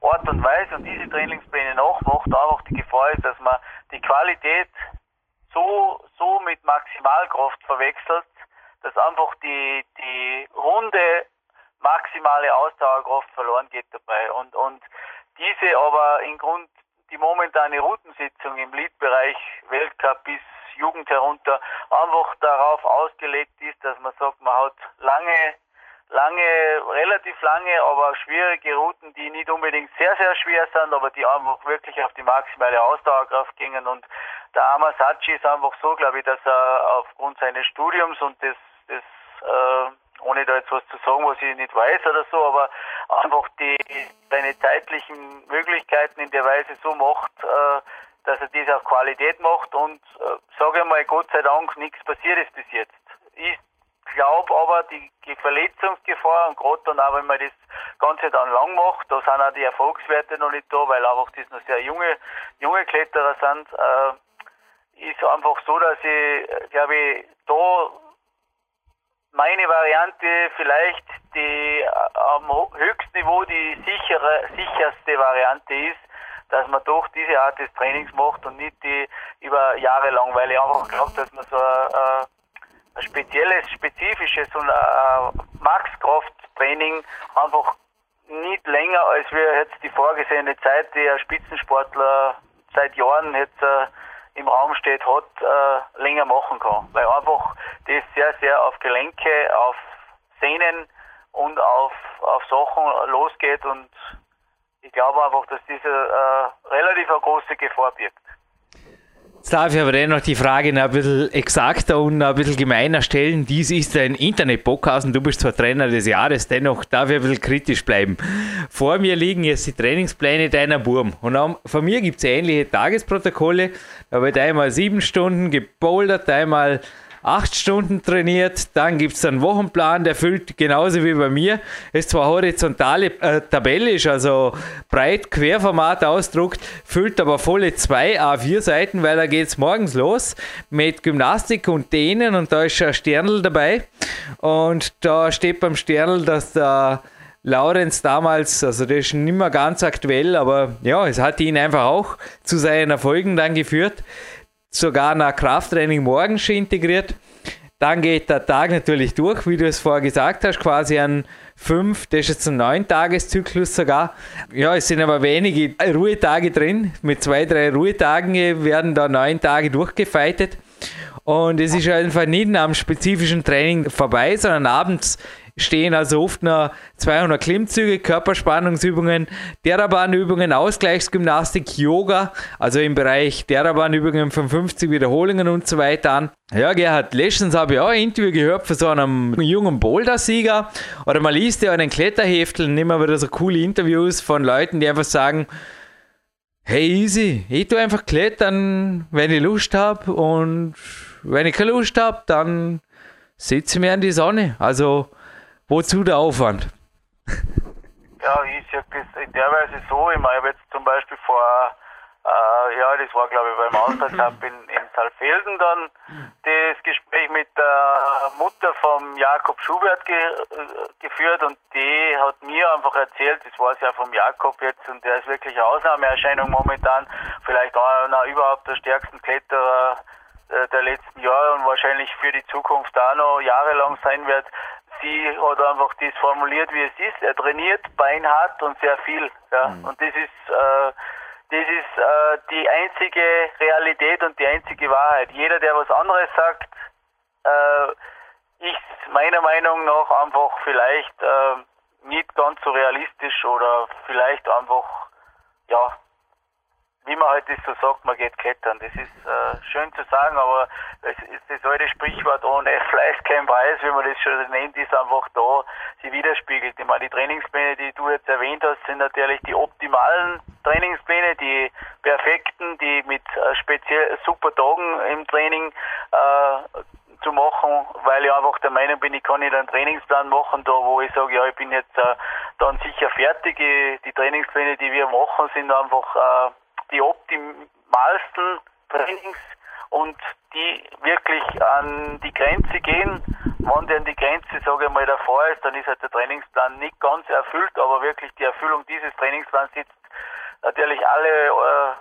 Art und Weise und diese Trainingspläne nachmacht, einfach die Gefahr ist, dass man die Qualität so, so mit Maximalkraft verwechselt, dass einfach die, die runde maximale Ausdauerkraft verloren geht dabei. Und, und diese aber in Grund die momentane Routensitzung im Lead-Bereich Weltcup bis Jugend herunter einfach darauf ausgelegt ist, dass man sagt, man hat lange, lange, relativ lange, aber schwierige Routen, die nicht unbedingt sehr, sehr schwer sind, aber die einfach wirklich auf die maximale Ausdauerkraft gingen. Und der Amasachi ist einfach so, glaube ich, dass er aufgrund seines Studiums und des, des äh, ohne da jetzt was zu sagen, was ich nicht weiß oder so, aber einfach die seine zeitlichen Möglichkeiten in der Weise so macht, äh, dass er dies auf Qualität macht und äh, sage mal Gott sei Dank nichts passiert ist bis jetzt. Ich glaube aber die, die Verletzungsgefahr und gerade dann auch wenn man das Ganze dann lang macht, da sind auch die Erfolgswerte noch nicht da, weil einfach das noch sehr junge junge Kletterer sind, äh, ist einfach so, dass ich glaube ich da meine Variante vielleicht die äh, am höchsten Niveau die sichere, sicherste Variante ist, dass man doch diese Art des Trainings macht und nicht die über Jahre lang, weil ich einfach glaube, dass man so ein, ein spezielles, spezifisches und ein Max-Kraft-Training einfach nicht länger als wir jetzt die vorgesehene Zeit, die ein Spitzensportler seit Jahren jetzt äh, im Raum steht, hat, äh, länger machen kann. Weil einfach das sehr, sehr auf Gelenke, auf Sehnen und auf, auf Sachen losgeht und ich glaube einfach, dass diese äh, relativ eine große Gefahr birgt. Jetzt darf ich aber dennoch die Frage noch ein bisschen exakter und ein bisschen gemeiner stellen. Dies ist ein Internet-Podcast und du bist zwar Trainer des Jahres, dennoch darf ich ein bisschen kritisch bleiben. Vor mir liegen jetzt die Trainingspläne deiner Burm. Und auch von mir gibt es ähnliche Tagesprotokolle. Da wird einmal sieben Stunden gebouldert, einmal acht Stunden trainiert, dann gibt es einen Wochenplan, der füllt genauso wie bei mir. Ist zwar horizontale äh, Tabelle, ist also breit Querformat ausdruckt, füllt aber volle zwei A4 Seiten, weil da geht es morgens los mit Gymnastik und Dehnen und da ist ein Sternl dabei. Und da steht beim Sternl, dass der Laurenz damals, also der ist nicht mehr ganz aktuell, aber ja, es hat ihn einfach auch zu seinen Erfolgen dann geführt sogar nach Krafttraining morgens schon integriert. Dann geht der Tag natürlich durch, wie du es vorher gesagt hast, quasi an fünf, das ist jetzt ein neun Tageszyklus sogar. Ja, es sind aber wenige Ruhetage drin. Mit zwei, drei Ruhetagen werden da neun Tage durchgefeitet. Und es ist einfach nicht am spezifischen Training vorbei, sondern abends stehen also oft noch 200 Klimmzüge, Körperspannungsübungen, Therabanübungen, Ausgleichsgymnastik, Yoga, also im Bereich Therabanübungen von 50 Wiederholungen und so weiter an. Ja, Gerhard, letztens habe ich auch ein Interview gehört von so einem jungen Boulder-Sieger oder man liest ja einen Kletterheftel und immer wieder so coole Interviews von Leuten, die einfach sagen, hey easy, ich tue einfach klettern, wenn ich Lust habe und wenn ich keine Lust habe, dann sitze ich mir in die Sonne. Also Wozu der Aufwand? Ja, ich sehe das in der Weise so. Ich meine, jetzt zum Beispiel vor, äh, ja, das war glaube ich beim Auslandscup in, in Saalfelden dann das Gespräch mit der Mutter vom Jakob Schubert ge, geführt und die hat mir einfach erzählt, das war es ja vom Jakob jetzt und der ist wirklich eine Ausnahmeerscheinung momentan, vielleicht einer überhaupt der stärksten Kletterer äh, der letzten Jahre und wahrscheinlich für die Zukunft auch noch jahrelang sein wird sie hat einfach das formuliert, wie es ist. Er trainiert beinhart und sehr viel. Ja. Mhm. Und das ist, äh, das ist äh, die einzige Realität und die einzige Wahrheit. Jeder, der was anderes sagt, äh, ist meiner Meinung nach einfach vielleicht äh, nicht ganz so realistisch oder vielleicht einfach, ja, wie man halt das so sagt, man geht klettern. Das ist äh, schön zu sagen, aber das ist das alte Sprichwort ohne Fleiß kein Preis, wie man das schon nennt, ist einfach da, sie widerspiegelt. Ich meine, die Trainingspläne, die du jetzt erwähnt hast, sind natürlich die optimalen Trainingspläne, die perfekten, die mit äh, speziell super Tagen im Training äh, zu machen, weil ich einfach der Meinung bin, ich kann nicht einen Trainingsplan machen, da wo ich sage, ja, ich bin jetzt äh, dann sicher fertig. Die Trainingspläne, die wir machen, sind einfach äh, die optimalsten Trainings und die wirklich an die Grenze gehen. Wenn der an die Grenze, sage ich mal, davor ist, dann ist halt der Trainingsplan nicht ganz erfüllt, aber wirklich die Erfüllung dieses Trainingsplans sitzt natürlich alle, äh,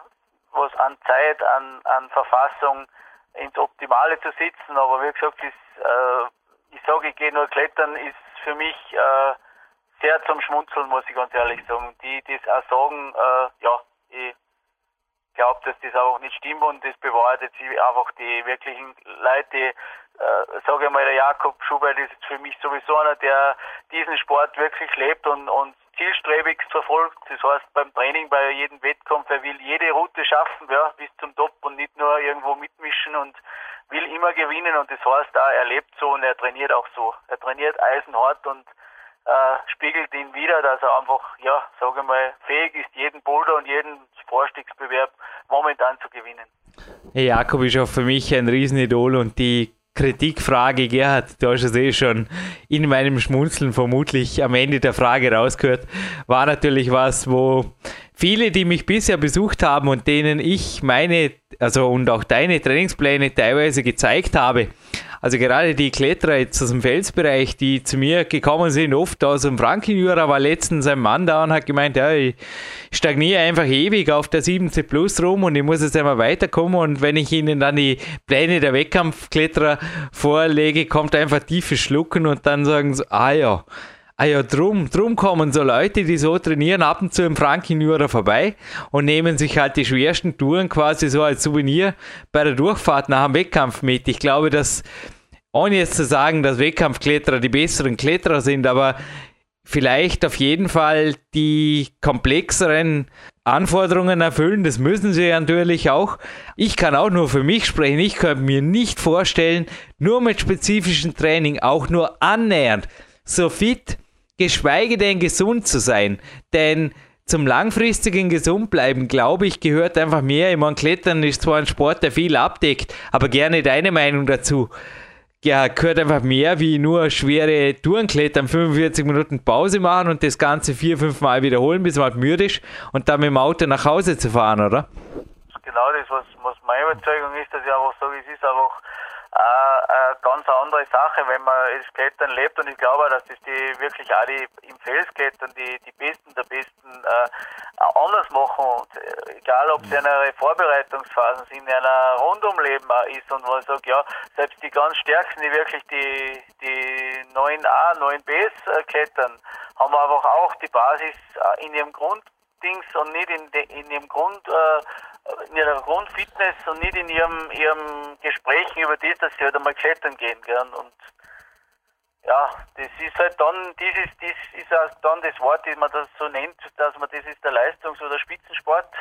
was an Zeit, an, an Verfassung ins Optimale zu sitzen. Aber wie gesagt, ist, äh, ich sage, ich gehe nur klettern, ist für mich äh, sehr zum Schmunzeln, muss ich ganz ehrlich sagen. Die, die das auch sagen, äh, ja, ich glaube, dass das auch nicht stimmt und das bewahrheitet sich einfach die wirklichen Leute, äh, sage ich mal, der Jakob Schubert ist für mich sowieso einer, der diesen Sport wirklich lebt und, und zielstrebig verfolgt. Das heißt, beim Training, bei jedem Wettkampf, er will jede Route schaffen, ja, bis zum Top und nicht nur irgendwo mitmischen und will immer gewinnen und das heißt da, er lebt so und er trainiert auch so. Er trainiert eisenhart und äh, spiegelt ihn wieder, dass er einfach, ja, sage mal, fähig ist, jeden Boulder und jeden Vorstiegsbewerb momentan zu gewinnen. Jakob ist auch für mich ein Riesenidol und die Kritikfrage, Gerhard, du hast es eh schon in meinem Schmunzeln vermutlich am Ende der Frage rausgehört, war natürlich was, wo viele, die mich bisher besucht haben und denen ich meine, also und auch deine Trainingspläne teilweise gezeigt habe, also gerade die Kletterer jetzt aus dem Felsbereich, die zu mir gekommen sind, oft aus dem Frankenjura, war letztens ein Mann da und hat gemeint, ja, ich stagniere einfach ewig auf der 7C Plus rum und ich muss jetzt einmal weiterkommen und wenn ich ihnen dann die Pläne der Wettkampfkletterer vorlege, kommt einfach tiefes Schlucken und dann sagen sie, ah ja, Ah ja, drum, drum kommen so Leute, die so trainieren, ab und zu im Frankenjura vorbei und nehmen sich halt die schwersten Touren quasi so als Souvenir bei der Durchfahrt nach dem Wettkampf mit. Ich glaube, dass, ohne jetzt zu sagen, dass Wettkampfkletterer die besseren Kletterer sind, aber vielleicht auf jeden Fall die komplexeren Anforderungen erfüllen. Das müssen sie natürlich auch. Ich kann auch nur für mich sprechen. Ich könnte mir nicht vorstellen, nur mit spezifischem Training auch nur annähernd so fit geschweige denn gesund zu sein. Denn zum langfristigen Gesundbleiben, glaube ich, gehört einfach mehr. Ich meine, Klettern ist zwar ein Sport, der viel abdeckt, aber gerne deine Meinung dazu. Ja, gehört einfach mehr wie nur schwere Tourenklettern, 45 Minuten Pause machen und das Ganze vier, fünf Mal wiederholen, bis man halt müde ist und dann mit dem Auto nach Hause zu fahren, oder? Genau das, was, was meine Überzeugung ist, dass ich einfach sage, es ist einfach eine ganz andere Sache, wenn man das Klettern lebt. Und ich glaube, dass das die wirklich auch die im Felsklettern die, die Besten der Besten äh, anders machen und äh, egal ob es in einer Vorbereitungsphasen sind, in einer Rundumleben ist und ich sage, ja, selbst die ganz Stärksten, die wirklich die, die 9a, 9bs äh, klettern, haben einfach auch die Basis äh, in ihrem Grunddings und nicht in, de, in ihrem Grund äh, in ihrer Grundfitness und nicht in ihrem, ihrem Gesprächen über das, dass sie halt einmal klettern gehen. Gell? Und ja, das ist halt dann, dieses, das ist auch dann das Wort, das man das so nennt, dass man das ist der Leistungs- oder Spitzensport,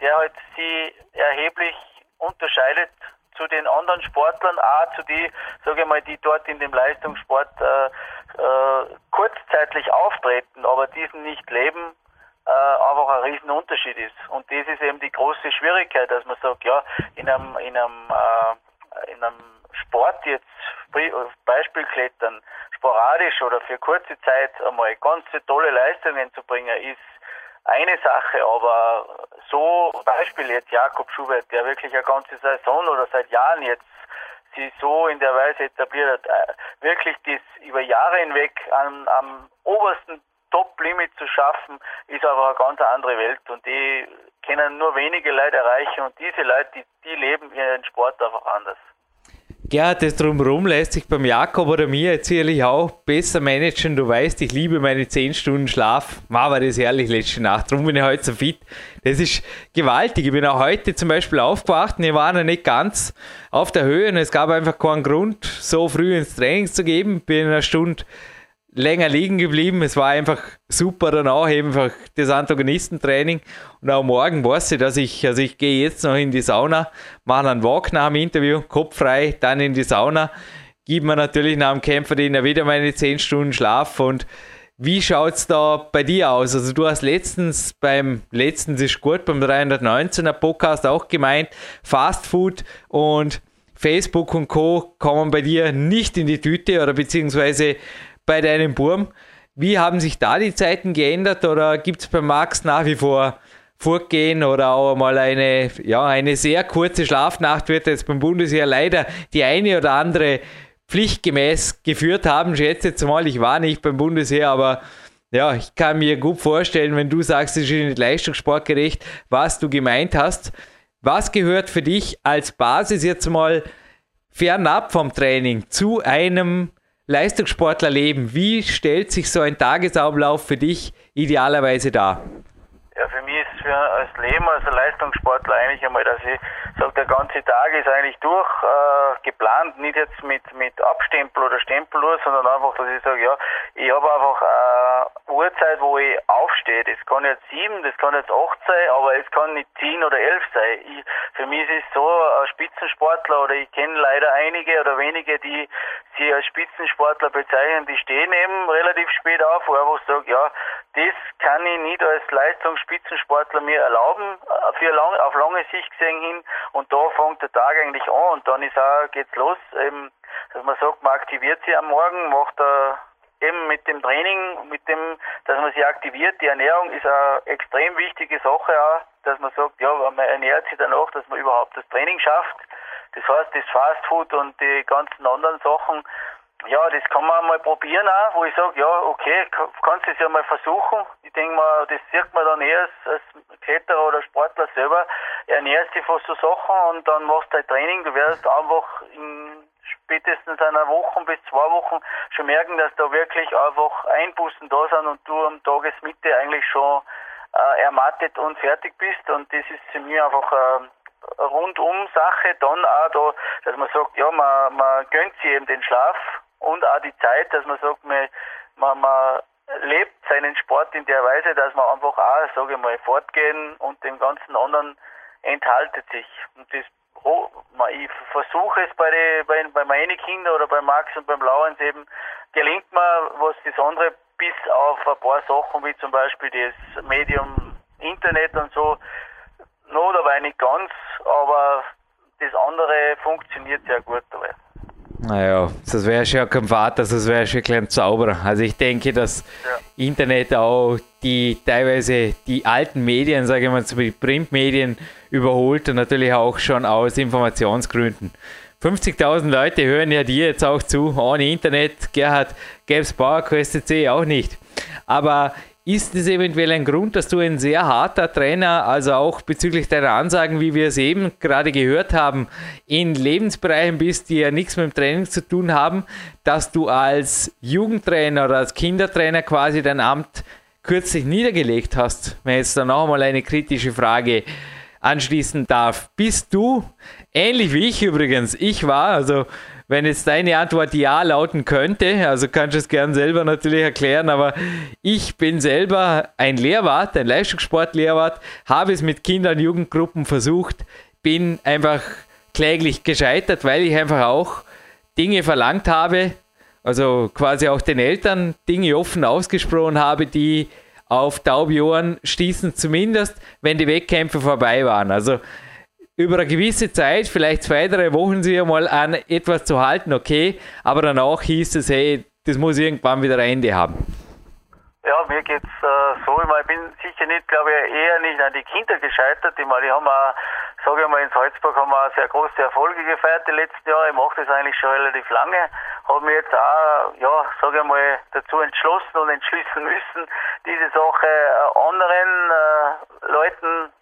der halt sie erheblich unterscheidet zu den anderen Sportlern, auch zu die, sage ich mal, die dort in dem Leistungssport äh, äh, kurzzeitlich auftreten, aber diesen nicht leben äh, einfach ein Riesenunterschied ist. Und das ist eben die große Schwierigkeit, dass man sagt, ja, in einem, in einem, äh, in einem Sport jetzt Beispiel klettern, sporadisch oder für kurze Zeit einmal ganz tolle Leistungen zu bringen, ist eine Sache, aber so Beispiel jetzt Jakob Schubert, der wirklich eine ganze Saison oder seit Jahren jetzt sie so in der Weise etabliert hat, äh, wirklich das über Jahre hinweg am, am obersten Top-Limit zu schaffen, ist aber eine ganz andere Welt und die können nur wenige Leute erreichen und diese Leute, die, die leben ihren Sport einfach anders. Gerhard, das drumherum lässt sich beim Jakob oder mir jetzt sicherlich auch besser managen. Du weißt, ich liebe meine 10 Stunden Schlaf. War aber das herrlich letzte Nacht. Darum bin ich heute so fit. Das ist gewaltig. Ich bin auch heute zum Beispiel aufgewacht und ich war noch nicht ganz auf der Höhe und es gab einfach keinen Grund, so früh ins Training zu geben. Bin in einer Stunde länger liegen geblieben. Es war einfach super danach, einfach das Antagonistentraining. Und auch morgen weiß ich, dass ich, also ich gehe jetzt noch in die Sauna, mache einen Walk nach dem Interview, Kopf frei, dann in die Sauna, gebe mir natürlich nach dem Kämpferdiener wieder meine 10 Stunden Schlaf und wie schaut es da bei dir aus? Also du hast letztens beim letzten ist gut beim 319er Podcast auch gemeint, Fast Food und Facebook und Co. kommen bei dir nicht in die Tüte oder beziehungsweise bei deinem Burm. Wie haben sich da die Zeiten geändert oder gibt es bei Max nach wie vor Vorgehen oder auch mal eine, ja, eine sehr kurze Schlafnacht wird jetzt beim Bundesheer leider die eine oder andere pflichtgemäß geführt haben. Schätze jetzt mal, ich war nicht beim Bundesheer, aber ja, ich kann mir gut vorstellen, wenn du sagst, es ist nicht leistungssportgerecht, was du gemeint hast. Was gehört für dich als Basis jetzt mal fernab vom Training zu einem Leistungssportler leben. Wie stellt sich so ein Tagesablauf für dich idealerweise dar? Ja, für mich für als Leben als Leistungssportler eigentlich einmal, dass ich sage, der ganze Tag ist eigentlich durch äh, geplant, nicht jetzt mit mit Abstempel oder Stempeluhr, sondern einfach, dass ich sage, ja, ich habe einfach eine Uhrzeit, wo ich aufstehe. Das kann jetzt sieben, das kann jetzt acht sein, aber es kann nicht zehn oder elf sein. Ich, für mich ist es so, ein Spitzensportler oder ich kenne leider einige oder wenige, die sie als Spitzensportler bezeichnen, die stehen eben relativ spät auf, wo ich einfach sage, ja, das kann ich nicht als Leistungsspitzensportler mir erlauben, für lang, auf lange Sicht gesehen hin. Und da fängt der Tag eigentlich an und dann ist auch, geht's los, eben, dass man sagt, man aktiviert sich am Morgen, macht er eben mit dem Training, mit dem, dass man sich aktiviert. Die Ernährung ist eine extrem wichtige Sache auch, dass man sagt, ja, man ernährt sich danach, dass man überhaupt das Training schafft. Das heißt, das Fastfood und die ganzen anderen Sachen, ja, das kann man mal probieren auch, wo ich sage, ja, okay, kannst du es ja mal versuchen. Ich denke mal, das sieht man dann eher als, Kletterer oder Sportler selber. Ernährst dich von so Sachen und dann machst du dein Training. Du wirst einfach in spätestens einer Woche bis zwei Wochen schon merken, dass da wirklich einfach Einbußen da sind und du am Tagesmitte eigentlich schon äh, ermattet und fertig bist. Und das ist für mich einfach äh, rundum Sache, dann auch da, dass man sagt, ja, man, man gönnt sich eben den Schlaf und auch die Zeit, dass man sagt, man, man, man lebt seinen Sport in der Weise, dass man einfach auch, sage ich mal, fortgehen und dem ganzen anderen enthaltet sich. Und das oh, ich versuche es bei, die, bei, bei meinen Kindern oder bei Max und beim Lauens eben, gelingt mir was das andere bis auf ein paar Sachen wie zum Beispiel das Medium Internet und so, noch dabei nicht ganz, aber das andere funktioniert sehr gut dabei. Naja, das wäre schon kein Vater, das wäre schon ein kleiner Zauberer. Also ich denke, dass ja. Internet auch die teilweise die alten Medien, sage ich mal, zum Beispiel Printmedien überholt und natürlich auch schon aus Informationsgründen. 50.000 Leute hören ja dir jetzt auch zu, ohne Internet. Gerhard, gäbe es PowerQuest C auch nicht. Aber ist es eventuell ein Grund, dass du ein sehr harter Trainer, also auch bezüglich deiner Ansagen, wie wir es eben gerade gehört haben, in Lebensbereichen bist, die ja nichts mit dem Training zu tun haben, dass du als Jugendtrainer oder als Kindertrainer quasi dein Amt kürzlich niedergelegt hast? Wenn jetzt dann auch mal eine kritische Frage anschließen darf. Bist du, ähnlich wie ich übrigens, ich war, also wenn jetzt deine Antwort ja lauten könnte, also kannst du es gern selber natürlich erklären, aber ich bin selber ein Lehrwart, ein Leistungssportlehrwart, habe es mit Kindern und Jugendgruppen versucht, bin einfach kläglich gescheitert, weil ich einfach auch Dinge verlangt habe, also quasi auch den Eltern Dinge offen ausgesprochen habe, die auf taube Ohren stießen, zumindest wenn die Wettkämpfe vorbei waren. Also über eine gewisse Zeit, vielleicht zwei, drei Wochen, sich einmal an etwas zu halten, okay, aber danach hieß es, hey, das muss irgendwann wieder ein Ende haben. Ja, mir geht's äh, so, ich, mein, ich bin sicher nicht, glaube ich, eher nicht an die Kinder gescheitert. Ich meine, die haben auch, sage ich mal, in Salzburg haben wir sehr große Erfolge gefeiert die letzten Jahre. Ich mache das eigentlich schon relativ lange. Habe mich jetzt auch, ja, sage ich mal, dazu entschlossen und entschließen müssen, diese Sache äh, anderen äh, Leuten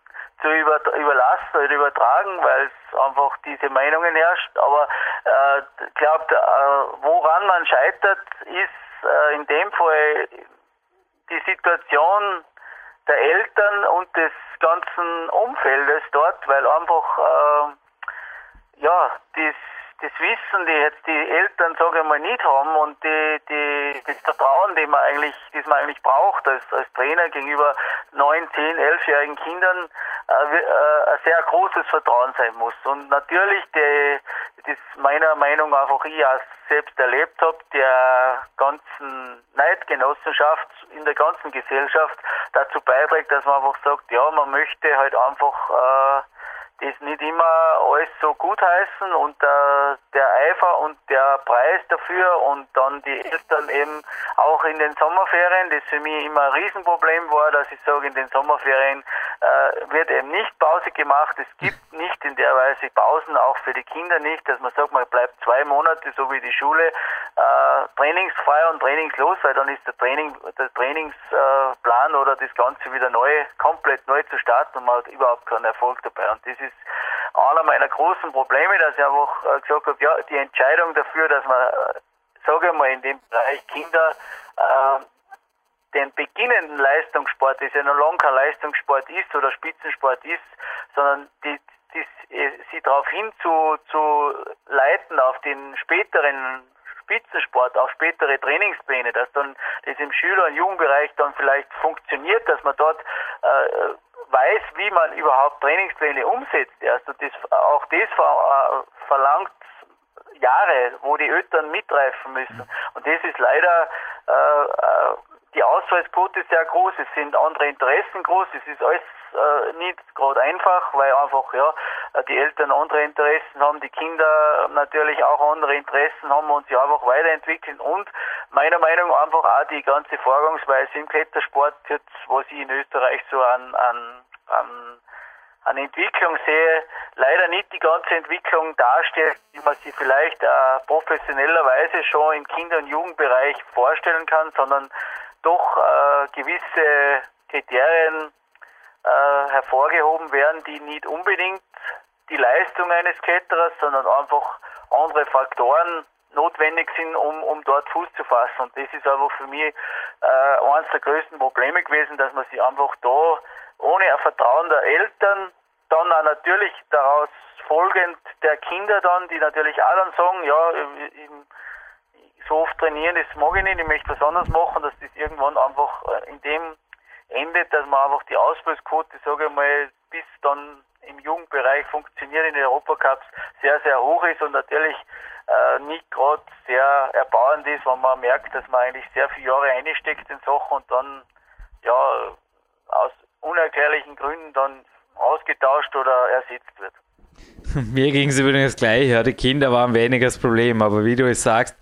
zu über, überlassen oder übertragen, weil es einfach diese Meinungen herrscht. Aber ich äh, glaube, äh, woran man scheitert, ist äh, in dem Fall die Situation der Eltern und des ganzen Umfeldes dort, weil einfach äh, ja das das Wissen, die jetzt die Eltern, sage ich mal, nicht haben und die, die, das Vertrauen, das man eigentlich, das man eigentlich braucht als, als Trainer gegenüber neun, zehn, elfjährigen Kindern, äh, äh, ein sehr großes Vertrauen sein muss. Und natürlich, die, das meiner Meinung nach auch ich auch selbst erlebt habe, der ganzen Neidgenossenschaft in der ganzen Gesellschaft dazu beiträgt, dass man einfach sagt, ja, man möchte halt einfach äh, das nicht immer alles so gut heißen und äh, der Eifer und der Preis dafür und dann die Eltern eben auch in den Sommerferien, das für mich immer ein Riesenproblem war, dass ich sage, in den Sommerferien äh, wird eben nicht Pause gemacht. Es gibt nicht in der Weise Pausen, auch für die Kinder nicht, dass man sagt, man bleibt zwei Monate, so wie die Schule, äh, trainingsfrei und trainingslos, weil dann ist der Training, der Trainingsplan oder das Ganze wieder neu, komplett neu zu starten und man hat überhaupt keinen Erfolg dabei. Und das ist einer meiner großen Probleme, dass ich einfach äh, gesagt habe, ja, die Entscheidung dafür, dass man, äh, sage ich mal, in dem Bereich Kinder äh, den beginnenden Leistungssport, das ja noch lange kein Leistungssport ist oder Spitzensport ist, sondern die, die, sie darauf hin zu, zu leiten auf den späteren Spitzensport, auf spätere Trainingspläne, dass dann das im Schüler- und Jugendbereich dann vielleicht funktioniert, dass man dort äh, weiß, wie man überhaupt Trainingspläne umsetzt. Also das, auch das äh, verlangt Jahre, wo die Eltern mitreifen müssen. Und das ist leider äh, äh die Ausfallsquote sehr groß, es sind andere Interessen groß, es ist alles äh, nicht gerade einfach, weil einfach ja die Eltern andere Interessen haben, die Kinder natürlich auch andere Interessen haben und sie einfach weiterentwickeln und meiner Meinung nach einfach auch die ganze Vorgangsweise im Klettersport, jetzt, was ich in Österreich so an, an, an an Entwicklung sehe, leider nicht die ganze Entwicklung darstellt, wie man sie vielleicht äh, professionellerweise schon im Kinder- und Jugendbereich vorstellen kann, sondern doch äh, gewisse Kriterien äh, hervorgehoben werden, die nicht unbedingt die Leistung eines Kletterers, sondern einfach andere Faktoren notwendig sind, um, um dort Fuß zu fassen. Und das ist einfach für mich äh, eines der größten Probleme gewesen, dass man sich einfach da ohne ein Vertrauen der Eltern, dann auch natürlich daraus folgend der Kinder dann, die natürlich auch dann sagen, ja, so oft trainieren, das mag ich nicht, ich möchte was anderes machen, dass das irgendwann einfach äh, in dem endet, dass man einfach die Ausfallsquote, sage ich mal, bis dann im Jugendbereich funktioniert in den Europacups sehr, sehr hoch ist und natürlich äh, nicht gerade sehr erbauend ist, wenn man merkt, dass man eigentlich sehr viele Jahre einsteckt in Sachen und dann ja aus unerklärlichen Gründen dann ausgetauscht oder ersetzt wird. *laughs* Mir ging es übrigens gleich, ja, die Kinder waren weniger das Problem, aber wie du es sagst,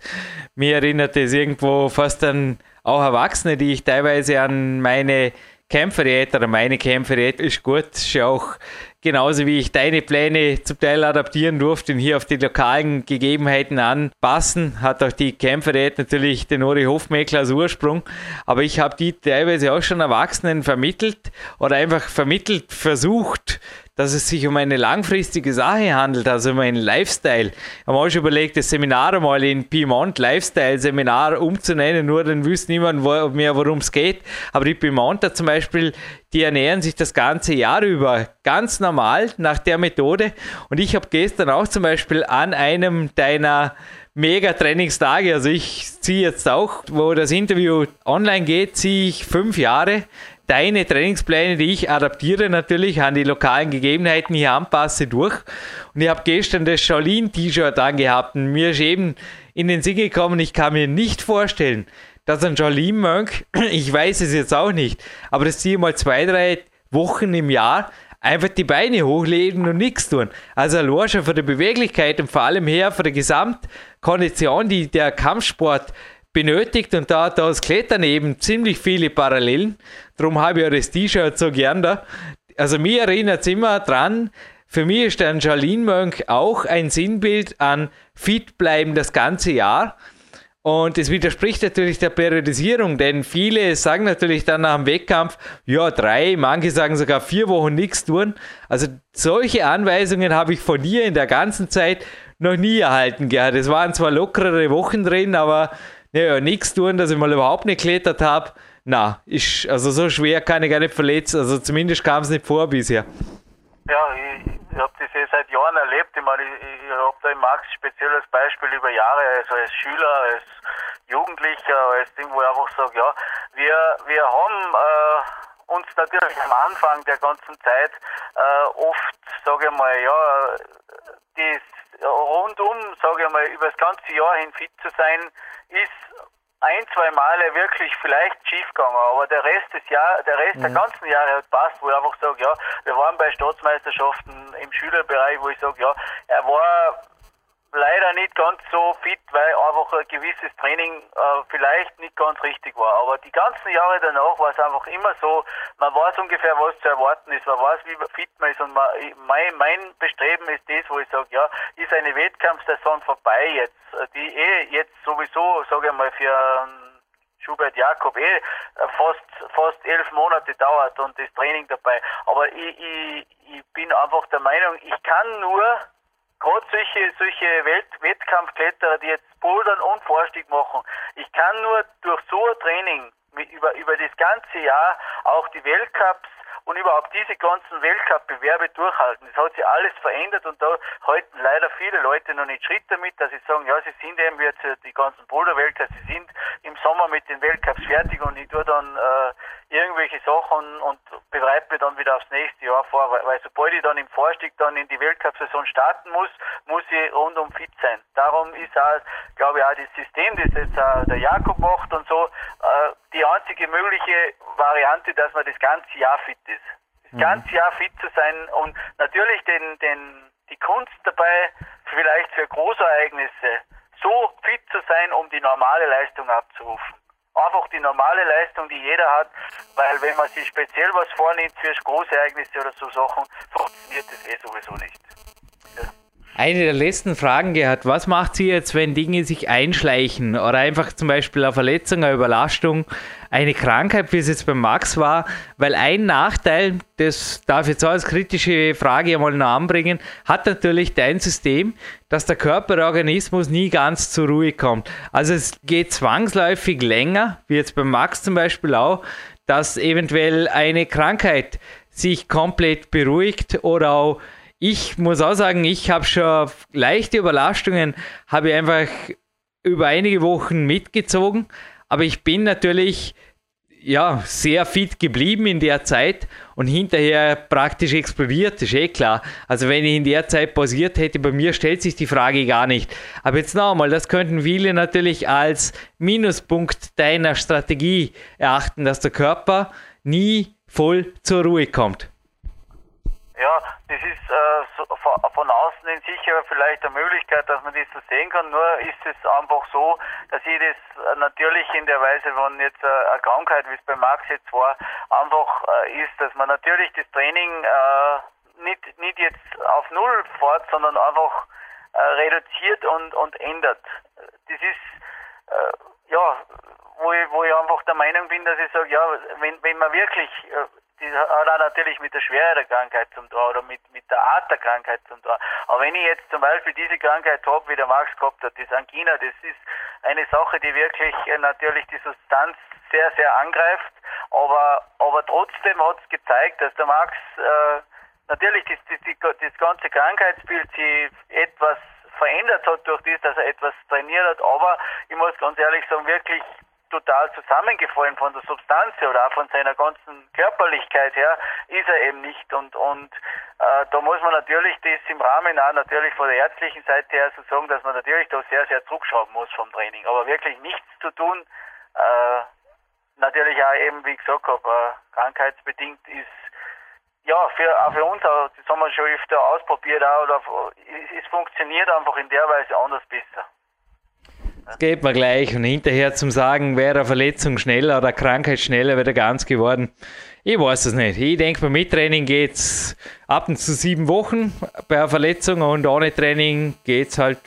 mir erinnert es irgendwo fast an auch Erwachsene, die ich teilweise an meine Kämpferdiät oder meine Kämpferdiät ist gut, ist ja auch genauso wie ich deine Pläne zum Teil adaptieren durfte und hier auf die lokalen Gegebenheiten anpassen. Hat auch die Kämpferdiät natürlich den Uri Hofmeckler als Ursprung, aber ich habe die teilweise auch schon Erwachsenen vermittelt oder einfach vermittelt versucht, dass es sich um eine langfristige Sache handelt, also um einen Lifestyle. Ich habe auch schon überlegt, das Seminar mal in Piemont Lifestyle-Seminar umzunennen, nur dann wüsste niemand mehr, worum es geht. Aber die Piemonter zum Beispiel, die ernähren sich das ganze Jahr über ganz normal nach der Methode. Und ich habe gestern auch zum Beispiel an einem deiner Mega-Trainingstage. Also ich ziehe jetzt auch, wo das Interview online geht, ziehe ich fünf Jahre deine Trainingspläne, die ich adaptiere natürlich an die lokalen Gegebenheiten hier anpasse, durch. Und ich habe gestern das Shaolin-T-Shirt angehabt und mir ist eben in den Sinn gekommen, ich kann mir nicht vorstellen, dass ein Shaolin-Monk, *clears throat* ich weiß es jetzt auch nicht, aber das ziehe mal zwei, drei Wochen im Jahr einfach die Beine hochlegen und nichts tun. Also schon von der Beweglichkeit und vor allem her von der Gesamtkondition, die der Kampfsport benötigt und da hat das Klettern eben ziemlich viele Parallelen. Darum habe ich auch das T-Shirt so gern da. Also mir erinnert es immer dran, für mich ist ein Monk auch ein Sinnbild an fit bleiben das ganze Jahr. Und es widerspricht natürlich der Periodisierung, denn viele sagen natürlich dann nach dem Wettkampf, ja, drei, manche sagen sogar vier Wochen nichts tun. Also solche Anweisungen habe ich von dir in der ganzen Zeit noch nie erhalten gehabt. Es waren zwar lockerere Wochen drin, aber ja, nichts tun, dass ich mal überhaupt nicht geklettert habe. Na, ist, also so schwer kann ich gar nicht verletzen. Also zumindest kam es nicht vor bisher. Ja, ich, ich habe das ja seit Jahren erlebt. Ich meine, ich, ich habe da im Max speziell als Beispiel über Jahre, also als Schüler, als Jugendlicher, als Ding, wo ich einfach sage, ja, wir, wir haben äh, uns natürlich am Anfang der ganzen Zeit äh, oft, sage ich mal, ja, das rundum, sage ich mal, über das ganze Jahr hin fit zu sein, ist ein, zwei Male wirklich vielleicht schief gegangen, aber der Rest des Jahr, der Rest mhm. der ganzen Jahre hat passt, wo ich einfach sage, ja, wir waren bei Staatsmeisterschaften im Schülerbereich, wo ich sage, ja, er war leider nicht ganz so fit, weil einfach ein gewisses Training äh, vielleicht nicht ganz richtig war. Aber die ganzen Jahre danach war es einfach immer so, man weiß ungefähr, was zu erwarten ist, man weiß, wie fit man ist und man, mein, mein Bestreben ist das, wo ich sage, ja, ist eine Wettkampfsaison vorbei jetzt, äh, die eh jetzt sowieso, sage ich mal, für Schubert Jakob eh äh, fast, fast elf Monate dauert und das Training dabei. Aber ich, ich, ich bin einfach der Meinung, ich kann nur gerade solche, solche Welt Wettkampfkletterer, die jetzt Bouldern und Vorstieg machen, ich kann nur durch so ein Training über, über das ganze Jahr auch die Weltcups und überhaupt diese ganzen Weltcup-Bewerbe durchhalten. Es hat sich alles verändert und da halten leider viele Leute noch nicht Schritt damit, dass sie sagen, ja, sie sind eben jetzt die ganzen Boulder-Weltcups, sie sind im Sommer mit den Weltcups fertig und ich tue dann äh, irgendwelche Sachen und bereite mich dann wieder aufs nächste Jahr vor, weil, weil sobald ich dann im Vorstieg dann in die Weltcup-Saison starten muss, muss ich rundum fit sein. Darum ist auch, glaube ich, auch das System, das jetzt auch der Jakob macht und so, äh, die einzige mögliche Variante, dass man das ganze Jahr fit ist. Das mhm. ganze Jahr fit zu sein und natürlich den, den, die Kunst dabei, vielleicht für Großereignisse, so fit zu sein, um die normale Leistung abzurufen einfach die normale Leistung, die jeder hat, weil wenn man sich speziell was vornimmt für Großereignisse oder so Sachen, funktioniert das eh sowieso nicht. Eine der letzten Fragen gehabt, was macht sie jetzt, wenn Dinge sich einschleichen oder einfach zum Beispiel eine Verletzung, eine Überlastung, eine Krankheit, wie es jetzt beim Max war? Weil ein Nachteil, das darf ich jetzt auch als kritische Frage einmal noch anbringen, hat natürlich dein System, dass der Körperorganismus nie ganz zur Ruhe kommt. Also es geht zwangsläufig länger, wie jetzt beim Max zum Beispiel auch, dass eventuell eine Krankheit sich komplett beruhigt oder auch ich muss auch sagen, ich habe schon leichte Überlastungen, habe ich einfach über einige Wochen mitgezogen, aber ich bin natürlich ja, sehr fit geblieben in der Zeit und hinterher praktisch explodiert, ist eh klar. Also wenn ich in der Zeit pausiert hätte, bei mir stellt sich die Frage gar nicht. Aber jetzt nochmal, das könnten viele natürlich als Minuspunkt deiner Strategie erachten, dass der Körper nie voll zur Ruhe kommt. Das ist äh, von außen in sicher vielleicht eine Möglichkeit, dass man das so sehen kann. Nur ist es einfach so, dass ich das äh, natürlich in der Weise, wenn jetzt äh, eine Krankheit, wie es bei Max jetzt war, einfach äh, ist, dass man natürlich das Training äh, nicht, nicht jetzt auf Null fährt, sondern einfach äh, reduziert und, und ändert. Das ist, ja, wo ich, wo ich einfach der Meinung bin, dass ich sage, ja, wenn, wenn man wirklich, das hat auch natürlich mit der Schwere der Krankheit zum tun oder mit, mit der Art der Krankheit zum tun. Aber wenn ich jetzt zum Beispiel diese Krankheit habe, wie der Max gehabt hat, das Angina, das ist eine Sache, die wirklich äh, natürlich die Substanz sehr, sehr angreift. Aber, aber trotzdem hat es gezeigt, dass der Max äh, natürlich das, das, das ganze Krankheitsbild sich etwas verändert hat durch das, dass er etwas trainiert hat. Aber ich muss ganz ehrlich sagen, wirklich total zusammengefallen von der Substanz oder auch von seiner ganzen Körperlichkeit her ist er eben nicht und und äh, da muss man natürlich das im Rahmen auch natürlich von der ärztlichen Seite her so sagen, dass man natürlich da sehr sehr zurückschrauben muss vom Training, aber wirklich nichts zu tun äh, natürlich auch eben wie ich gesagt habe äh, krankheitsbedingt ist ja, für, auch für uns, das haben wir schon öfter ausprobiert, auch, oder, es, es funktioniert einfach in der Weise anders besser. Das geht mir gleich. Und hinterher zum Sagen, wäre eine Verletzung schneller oder Krankheit schneller wieder ganz geworden. Ich weiß es nicht. Ich denke, beim Mittraining geht es ab und zu sieben Wochen bei einer Verletzung und ohne Training geht es halt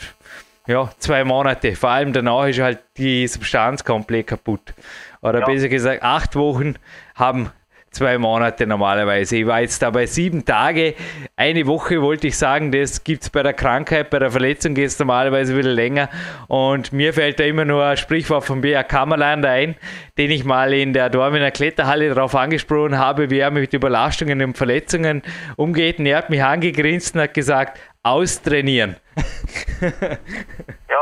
ja, zwei Monate. Vor allem danach ist halt die Substanz komplett kaputt. Oder ja. besser gesagt, acht Wochen haben zwei Monate normalerweise. Ich war jetzt dabei sieben Tage. Eine Woche wollte ich sagen, das gibt es bei der Krankheit, bei der Verletzung geht es normalerweise wieder länger. Und mir fällt da immer nur ein Sprichwort von B.A. Kammerlander ein, den ich mal in der Dormener Kletterhalle darauf angesprochen habe, wie er mit Überlastungen und Verletzungen umgeht. Und er hat mich angegrinst und hat gesagt, austrainieren. *laughs* ja,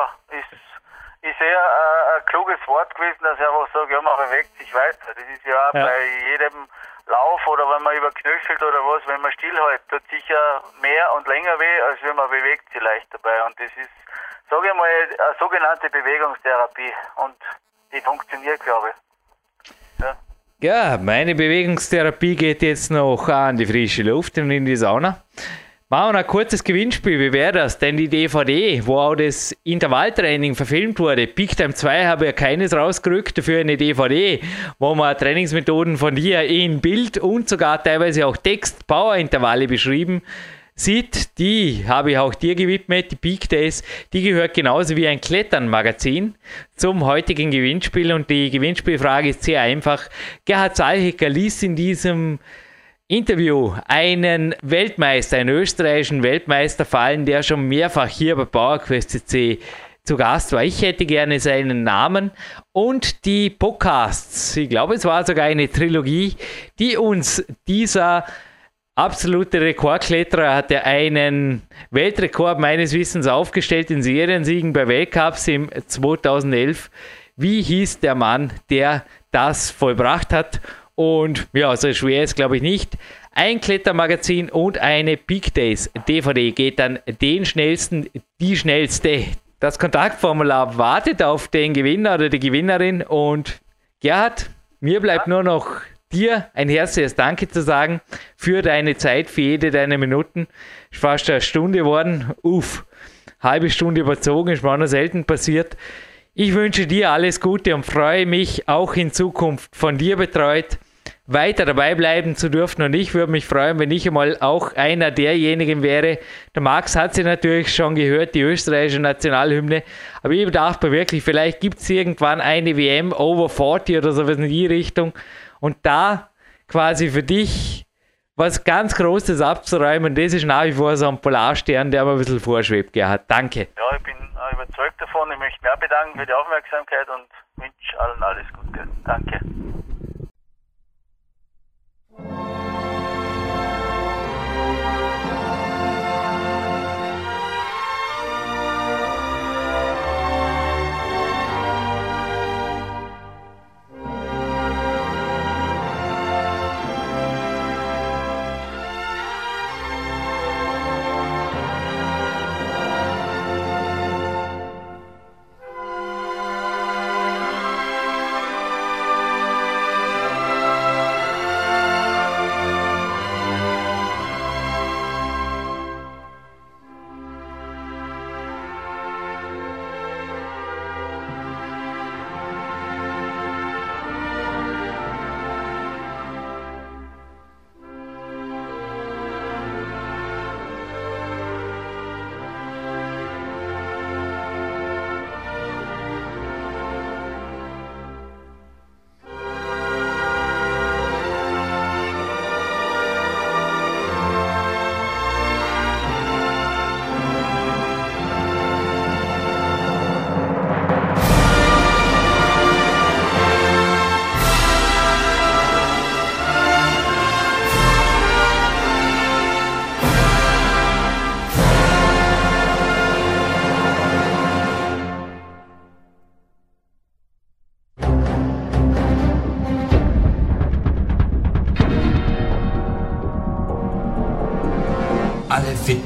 ist eher äh, ein kluges Wort gewesen, dass er einfach sagt, ja, man bewegt sich weiter. Das ist ja, ja. bei jedem Lauf oder wenn man überknöchelt oder was, wenn man stillhält, tut sicher mehr und länger weh, als wenn man bewegt sich leicht dabei. Und das ist, sage ich mal, eine sogenannte Bewegungstherapie und die funktioniert, glaube ich. Ja. Ja, meine Bewegungstherapie geht jetzt noch an die frische Luft und in die Sauna. Machen wir ein kurzes Gewinnspiel. Wie wäre das? Denn die DVD, wo auch das Intervalltraining verfilmt wurde, Peak Time 2 habe ja keines rausgerückt, dafür eine DVD, wo man Trainingsmethoden von dir in Bild und sogar teilweise auch Text-Power-Intervalle beschrieben sieht, die habe ich auch dir gewidmet, die Peak Days, die gehört genauso wie ein Klettern-Magazin zum heutigen Gewinnspiel und die Gewinnspielfrage ist sehr einfach. Gerhard Salhecker ließ in diesem Interview einen Weltmeister, einen österreichischen Weltmeister fallen, der schon mehrfach hier bei PowerQuest CC zu Gast war. Ich hätte gerne seinen Namen und die Podcasts. Ich glaube, es war sogar eine Trilogie, die uns dieser absolute Rekordkletterer hatte einen Weltrekord meines Wissens aufgestellt in Seriensiegen bei Weltcups im 2011. Wie hieß der Mann, der das vollbracht hat? Und ja, so schwer ist glaube ich nicht. Ein Klettermagazin und eine Big Days DVD geht dann den schnellsten, die schnellste. Das Kontaktformular wartet auf den Gewinner oder die Gewinnerin und Gerhard, mir bleibt nur noch dir ein herzliches Danke zu sagen für deine Zeit, für jede deiner Minuten. Es ist fast eine Stunde geworden. Uff, halbe Stunde überzogen, ist mir noch selten passiert. Ich wünsche dir alles Gute und freue mich auch in Zukunft von dir betreut weiter dabei bleiben zu dürfen. Und ich würde mich freuen, wenn ich einmal auch einer derjenigen wäre. Der Max hat sie natürlich schon gehört, die österreichische Nationalhymne. Aber ich mir wirklich, vielleicht gibt es irgendwann eine WM over 40 oder sowas in die Richtung. Und da quasi für dich was ganz Großes abzuräumen, das ist nach wie vor so ein Polarstern, der mir ein bisschen vorschwebt, Gerhard. Danke. Ja, ich bin überzeugt davon. Ich möchte mich auch bedanken für die Aufmerksamkeit und wünsche allen alles Gute. Danke. Alle